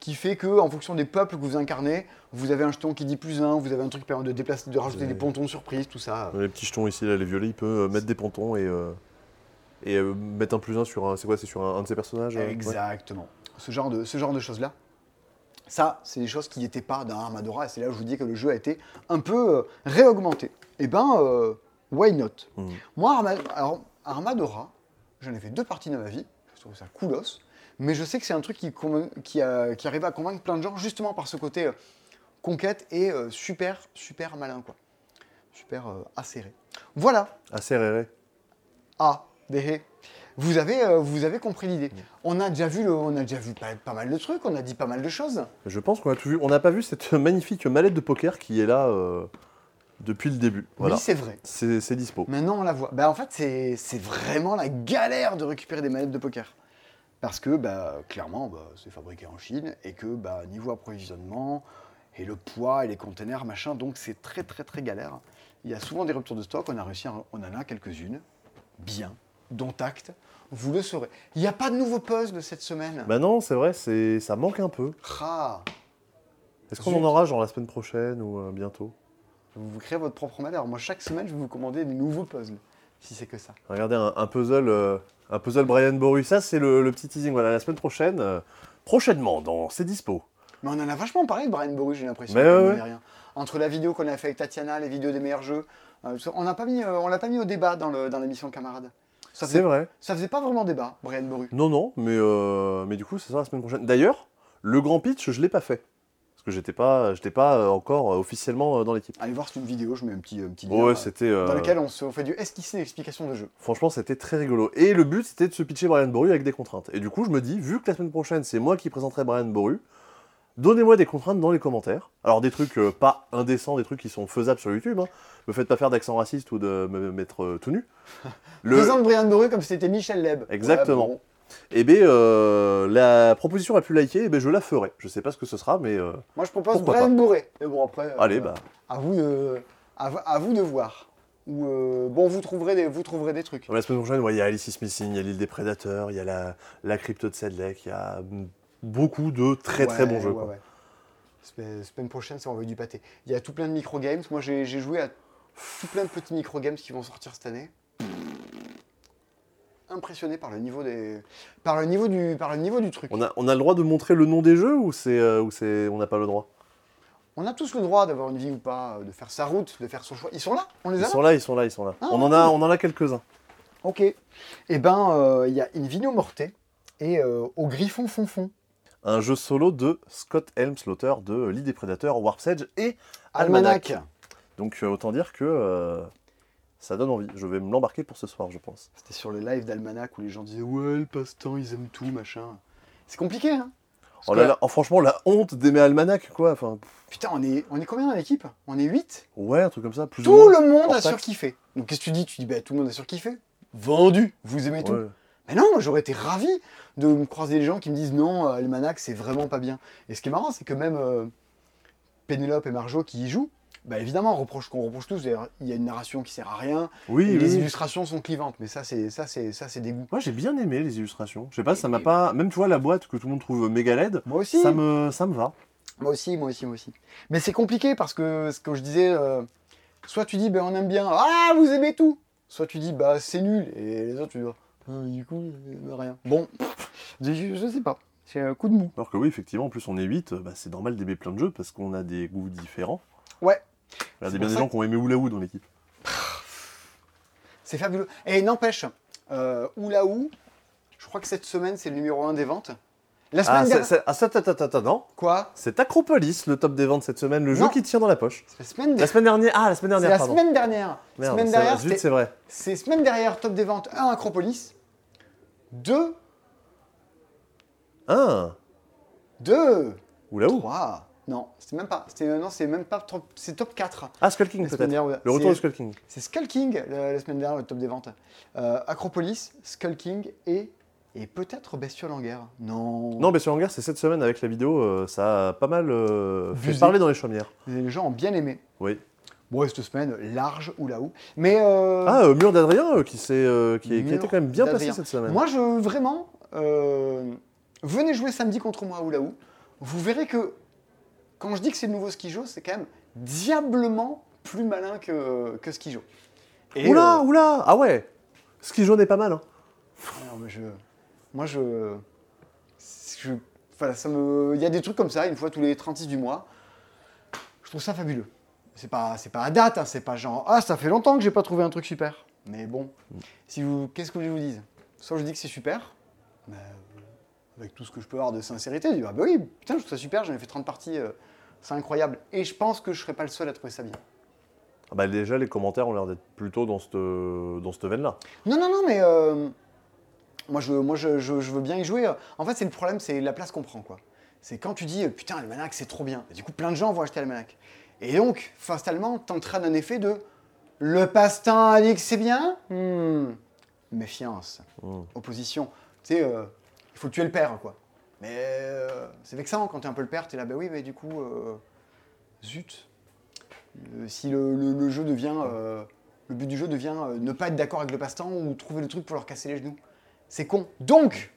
qui fait que, en fonction des peuples que vous incarnez, vous avez un jeton qui dit plus 1, vous avez un truc qui permet de déplacer, de rajouter des pontons de surprise, tout ça. Les petits jetons ici, là, les violets, il peut euh, mettre des pontons et, euh, et euh, mettre un plus un sur un. C'est quoi C'est sur un, un de ses personnages ouais. Exactement. Ce genre de, ce genre de choses-là. Ça, c'est des choses qui n'étaient pas dans Armadora, et c'est là où je vous dis que le jeu a été un peu euh, réaugmenté. Eh ben, why not? Mhm. Moi, Arma- alors, Armadora, j'en ai fait deux parties dans ma vie, je trouve ça coolos, mais je sais que c'est un truc qui, arrive à convaincre plein de gens, justement par ce côté euh, conquête et euh, super, super malin, quoi. Super euh, acéré. Voilà, réré. ah, des. Vous avez, vous avez compris l'idée. On a déjà vu, le- on a déjà vu pas, pas mal de trucs, on a dit pas mal de choses. Je pense qu'on a tout vu. On n'a pas vu cette [laughs] magnifique mallette de poker qui est là depuis le début. Voilà. Oui, c'est vrai. c'est dispo. Maintenant, on la voit. Bah, en fait, c'est vraiment la galère de récupérer des manettes de poker. Parce que, bah, clairement, bah, c'est fabriqué en Chine et que, bah, niveau approvisionnement et le poids et les containers, machin, donc c'est très, très, très galère. Il y a souvent des ruptures de stock. On a réussi, à- on en a quelques-unes, bien, dont acte. Vous le saurez. Il n'y a pas de nouveau puzzle cette semaine. Bah non, c'est vrai, c'est ça manque un peu. Est-ce qu'on en aura genre la semaine prochaine ou euh, bientôt? Vous créez votre propre malheur. Moi, chaque semaine, je vais vous commander des nouveaux puzzles, si c'est que ça. Regardez un, un puzzle, euh, un puzzle Brian Boru. Ça c'est le, le petit teasing. Voilà, la semaine prochaine, euh, prochainement dans c'est dispo. Mais on en a vachement parlé de Brian Boru, j'ai l'impression. Mais ouais, ouais. rien. Entre la vidéo qu'on a fait avec Tatiana, les vidéos des meilleurs jeux, euh, ça- on n'a pas mis, euh, on l'a pas mis au débat dans le- dans l'émission camarade. Ça C'est vrai. ça faisait pas vraiment débat, Brian Boru. Non, non, mais, euh, mais du coup, c'est ça la semaine prochaine. D'ailleurs, le grand pitch, je l'ai pas fait. Parce que j'étais pas, j'étais pas euh, encore euh, officiellement euh, dans l'équipe. Allez voir, c'est une vidéo, je mets un petit, un petit lien. Ouais, c'était. euh, dans lequel on, se, on fait du STC d'explication de jeu. Franchement, c'était très rigolo. Et le but, c'était de se pitcher Brian Boru avec des contraintes. Et du coup, je me dis, vu que la semaine prochaine, c'est moi qui présenterai Brian Boru, donnez-moi des contraintes dans les commentaires. Alors, des trucs euh, pas indécents, des trucs qui sont faisables sur YouTube. Hein. Me faites pas faire d'accent raciste ou de me mettre euh, tout nu. [laughs] Le... Présente Brian Boru comme si c'était Michel Leb. Exactement. Ouais, bon. Eh bien, euh, la proposition la plus likée, eh ben, je la ferai. Je sais pas ce que ce sera, mais euh, Moi, je propose Brian Boru. Mais bon, après, euh, allez, bah. à, vous de, à, à vous de voir. Ou, euh, bon, vous trouverez des, vous trouverez des trucs. La semaine prochaine, ouais, il y a Alice is Missing, il y a l'île des prédateurs, il y a la, la crypte de Sedlec, il y a mm, beaucoup de très très bons jeux. ouais, quoi. ouais. Semaine, prochaine, ça envoie du pâté. Il y a tout plein de micro-games. Moi, j'ai j'ai joué à tout plein de petits micro-games qui vont sortir cette année. Impressionné par le niveau des, par le niveau du, par le niveau du truc. On a, on a le droit de montrer le nom des jeux ou c'est euh, ou c'est on n'a pas le droit? On a tous le droit d'avoir une vie ou pas, de faire sa route, de faire son choix. Ils sont là On les Ils a là sont là, ils sont là, ils sont là. Ah, on, en a, on en a quelques-uns. Ok. Eh ben, euh, il y a Invino Morte et euh, au Griffon Fonfon. Un jeu solo de Scott Helms, l'auteur de L'île des prédateurs, Warp's Edge et Almanac. Almanac. Donc euh, autant dire que euh, ça donne envie. Je vais me l'embarquer pour ce soir, je pense. C'était sur le live d'Almanac où les gens disaient Ouais, le passe-temps, ils aiment tout, machin. C'est compliqué, hein Oh que là là, oh, franchement, la honte d'aimer Almanac, quoi. Enfin, Putain, on est, on est combien dans l'équipe? On est 8 ouais, un truc comme ça. Plus Tout le monde a surkiffé. Donc qu'est-ce que tu dis? Tu dis bah, tout le monde a surkiffé. Vendu Vous aimez tout. Mais non, moi j'aurais été ravi de me croiser des gens qui me disent non, euh, Almanac c'est vraiment pas bien. Et ce qui est marrant, c'est que même euh, Pénélope et Marjo qui y jouent, bah évidemment, on reproche qu'on reproche tous. Il y a une narration qui sert à rien, Oui, et oui, les illustrations sont clivantes. Mais ça, c'est ça, c'est ça, c'est des goûts. Moi, j'ai bien aimé les illustrations. Je sais pas, ça m'a pas. Même tu vois la boîte que tout le monde trouve méga laide, Moi aussi. ça me, ça me va. Moi aussi, moi aussi, moi aussi. Mais c'est compliqué parce que ce que je disais, euh, soit tu dis ben on aime bien, ah vous aimez tout, soit tu dis bah c'est nul et les autres tu dis ah, du coup euh, rien. Bon, je, je sais pas, c'est un coup de mou. Alors que oui, effectivement, en plus on est 8, bah, c'est normal d'aimer plein de jeux parce qu'on a des goûts différents. Ouais, Regardez bien des gens qui ont aimé Oula Ou dans l'équipe. c'est fabuleux. Et n'empêche, euh, Oulaou, je crois que cette semaine c'est le numéro 1 des ventes. La semaine Ah, dernière. c'est- ah, ça, attends, non. Quoi? C'est Acropolis, le top des ventes cette semaine, le jeu qui tient dans la poche. C'est la semaine La dernière. semaine dernière, ah, la semaine C'est dernière, la semaine dernière. Merde, semaine c'était- c'est vrai. c'est semaine dernière top des ventes 1 Acropolis, 2, Ah, 2, Oula Ou. 3. Non, c'était même pas. Non, c'est même pas top, c'est top 4. Ah, Skull King peut-être. dernière, Le retour c'est- de Skull King. C'est Skull King la, semaine dernière, le top des ventes. Euh, Acropolis, Skull King et, et peut-être Bestiole en guerre. Non. Non, mais sur Hangar, c'est cette semaine avec la vidéo, euh, ça a pas mal euh, fait parler dans les chaumières. Les gens ont bien aimé. Oui. Bon, et cette semaine, large ou. Mais euh, Ah, euh, Mur d'Adrien, euh, qui, s'est, euh, qui, est- été quand même bien d'Adrien. passé cette semaine. moi, je vraiment. euh, venez jouer samedi contre moi ou là où. Vous verrez que quand je dis que c'est le nouveau Skijo, c'est quand même diablement plus malin que, que Skijo. Et, Oula, euh, oula Ah ouais Ski jaune est pas mal, hein. Non, mais je. Moi, je. je voilà, ça me. Il y a des trucs comme ça, une fois tous les 36 du mois. Je trouve ça fabuleux. C'est pas, c'est pas à date, hein, c'est pas genre. Ah, ça fait longtemps que j'ai pas trouvé un truc super. Mais bon, si vous. Qu'est-ce que je vous dise? Soit je dis que c'est super, euh, avec tout ce que je peux avoir de sincérité, je dis ah bah oui, putain, je trouve ça super, j'en ai fait 30 parties, euh, c'est incroyable. Et je pense que je serais pas le seul à trouver ça bien. Ah bah déjà, les commentaires ont l'air d'être plutôt dans cette, dans cette veine-là. Non, non, non, mais euh, Moi, je, moi je, je- je veux bien y jouer. En fait, c'est le problème, c'est la place qu'on prend, quoi. C'est quand tu dis, euh, putain, l'almanach, c'est trop bien. Et du coup, plein de gens vont acheter l'almanach. Et donc, fatalement, t'entraînes un effet de le passe-temps a dit que c'est bien? Hmm. Méfiance, Hmm. opposition. Tu sais, euh, il faut tuer le père, quoi. Mais euh, c'est vexant quand t'es un peu le père, t'es là, bah oui, mais du coup, euh, zut. Euh, si le, le- le jeu devient. euh, le but du jeu devient ne pas être d'accord avec le passe-temps ou trouver le truc pour leur casser les genoux. C'est con. Donc,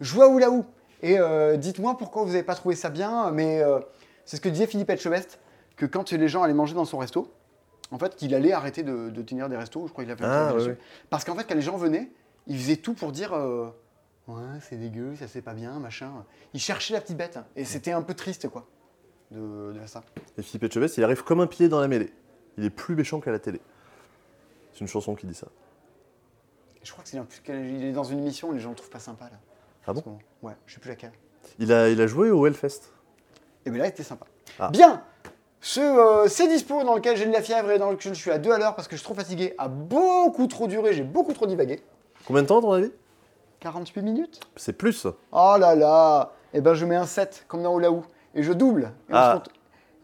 jouez à Oulaou. Et dites-moi pourquoi vous n'avez pas trouvé ça bien, mais c'est ce que disait Philippe Etchebest, que quand les gens allaient manger dans son resto, en fait, qu'il allait arrêter de, de tenir des restos, je crois qu'il a fait Ah, là-dessus. Parce qu'en fait, quand les gens venaient, il faisait tout pour dire Ouais, c'est dégueu, ça c'est pas bien, machin. Il cherchait la petite bête. Et c'était un peu triste, quoi, de, ça. Et Philippe Etchebest, il arrive comme un pied dans la mêlée. Il est plus méchant qu'à la télé. C'est une chanson qui dit ça. Je crois que c'est un- qu'il est dans une émission, les gens le trouvent pas sympa, là. Ah bon. Ouais, je sais plus laquelle. Il a, il a joué au Hellfest. Et bien là, c'était sympa. Ah. Bien Ce euh, C'est dispo dans lequel j'ai de la fièvre et dans lequel je suis à deux à l'heure parce que je suis trop fatigué, a beaucoup trop duré, j'ai beaucoup trop divagué. Combien de temps, à ton avis? 48 minutes C'est plus. Oh là là Et ben je mets un 7 comme dans Oulaou et je double. Et, on Ah. se retrouve,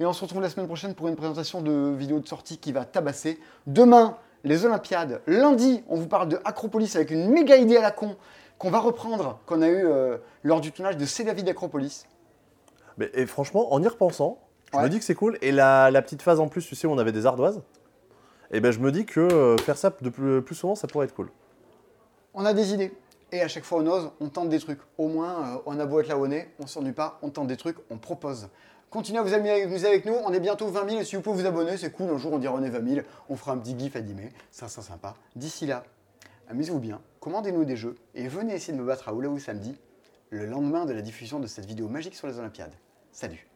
et on se retrouve la semaine prochaine pour une présentation de vidéo de sortie qui va tabasser. Demain, les Olympiades. Lundi, on vous parle de Acropolis avec une méga idée à la con qu'on va reprendre, qu'on a eu euh, lors du tournage de C'est la vie d'Acropolis. Mais et franchement, en y repensant, je Ouais. me dis que c'est cool. Et la, la petite phase en plus, tu sais, où on avait des ardoises, et ben je me dis que euh, faire ça de plus, plus souvent, ça pourrait être cool. On a des idées. Et à chaque fois on ose, on tente des trucs. Au moins, euh, on a beau être là où on est, on s'ennuie pas, on tente des trucs, on propose. Continuez à vous amuser avec, nous, on est bientôt 20 000 et si vous pouvez vous abonner, c'est cool. Un jour on dira on est 20 000, on fera un petit gif animé, ça sera sympa. D'ici là, amusez-vous bien, commandez-nous des jeux et venez essayer de me battre à Oulaou samedi, le lendemain de la diffusion de cette vidéo magique sur les Olympiades. Salut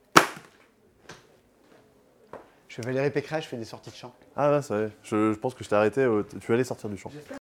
Je fais Valérie Pécresse, je fais des sorties de chant. Ah ouais, ça y est. Je, je pense que je t'ai arrêté. euh, tu allais sortir du champ.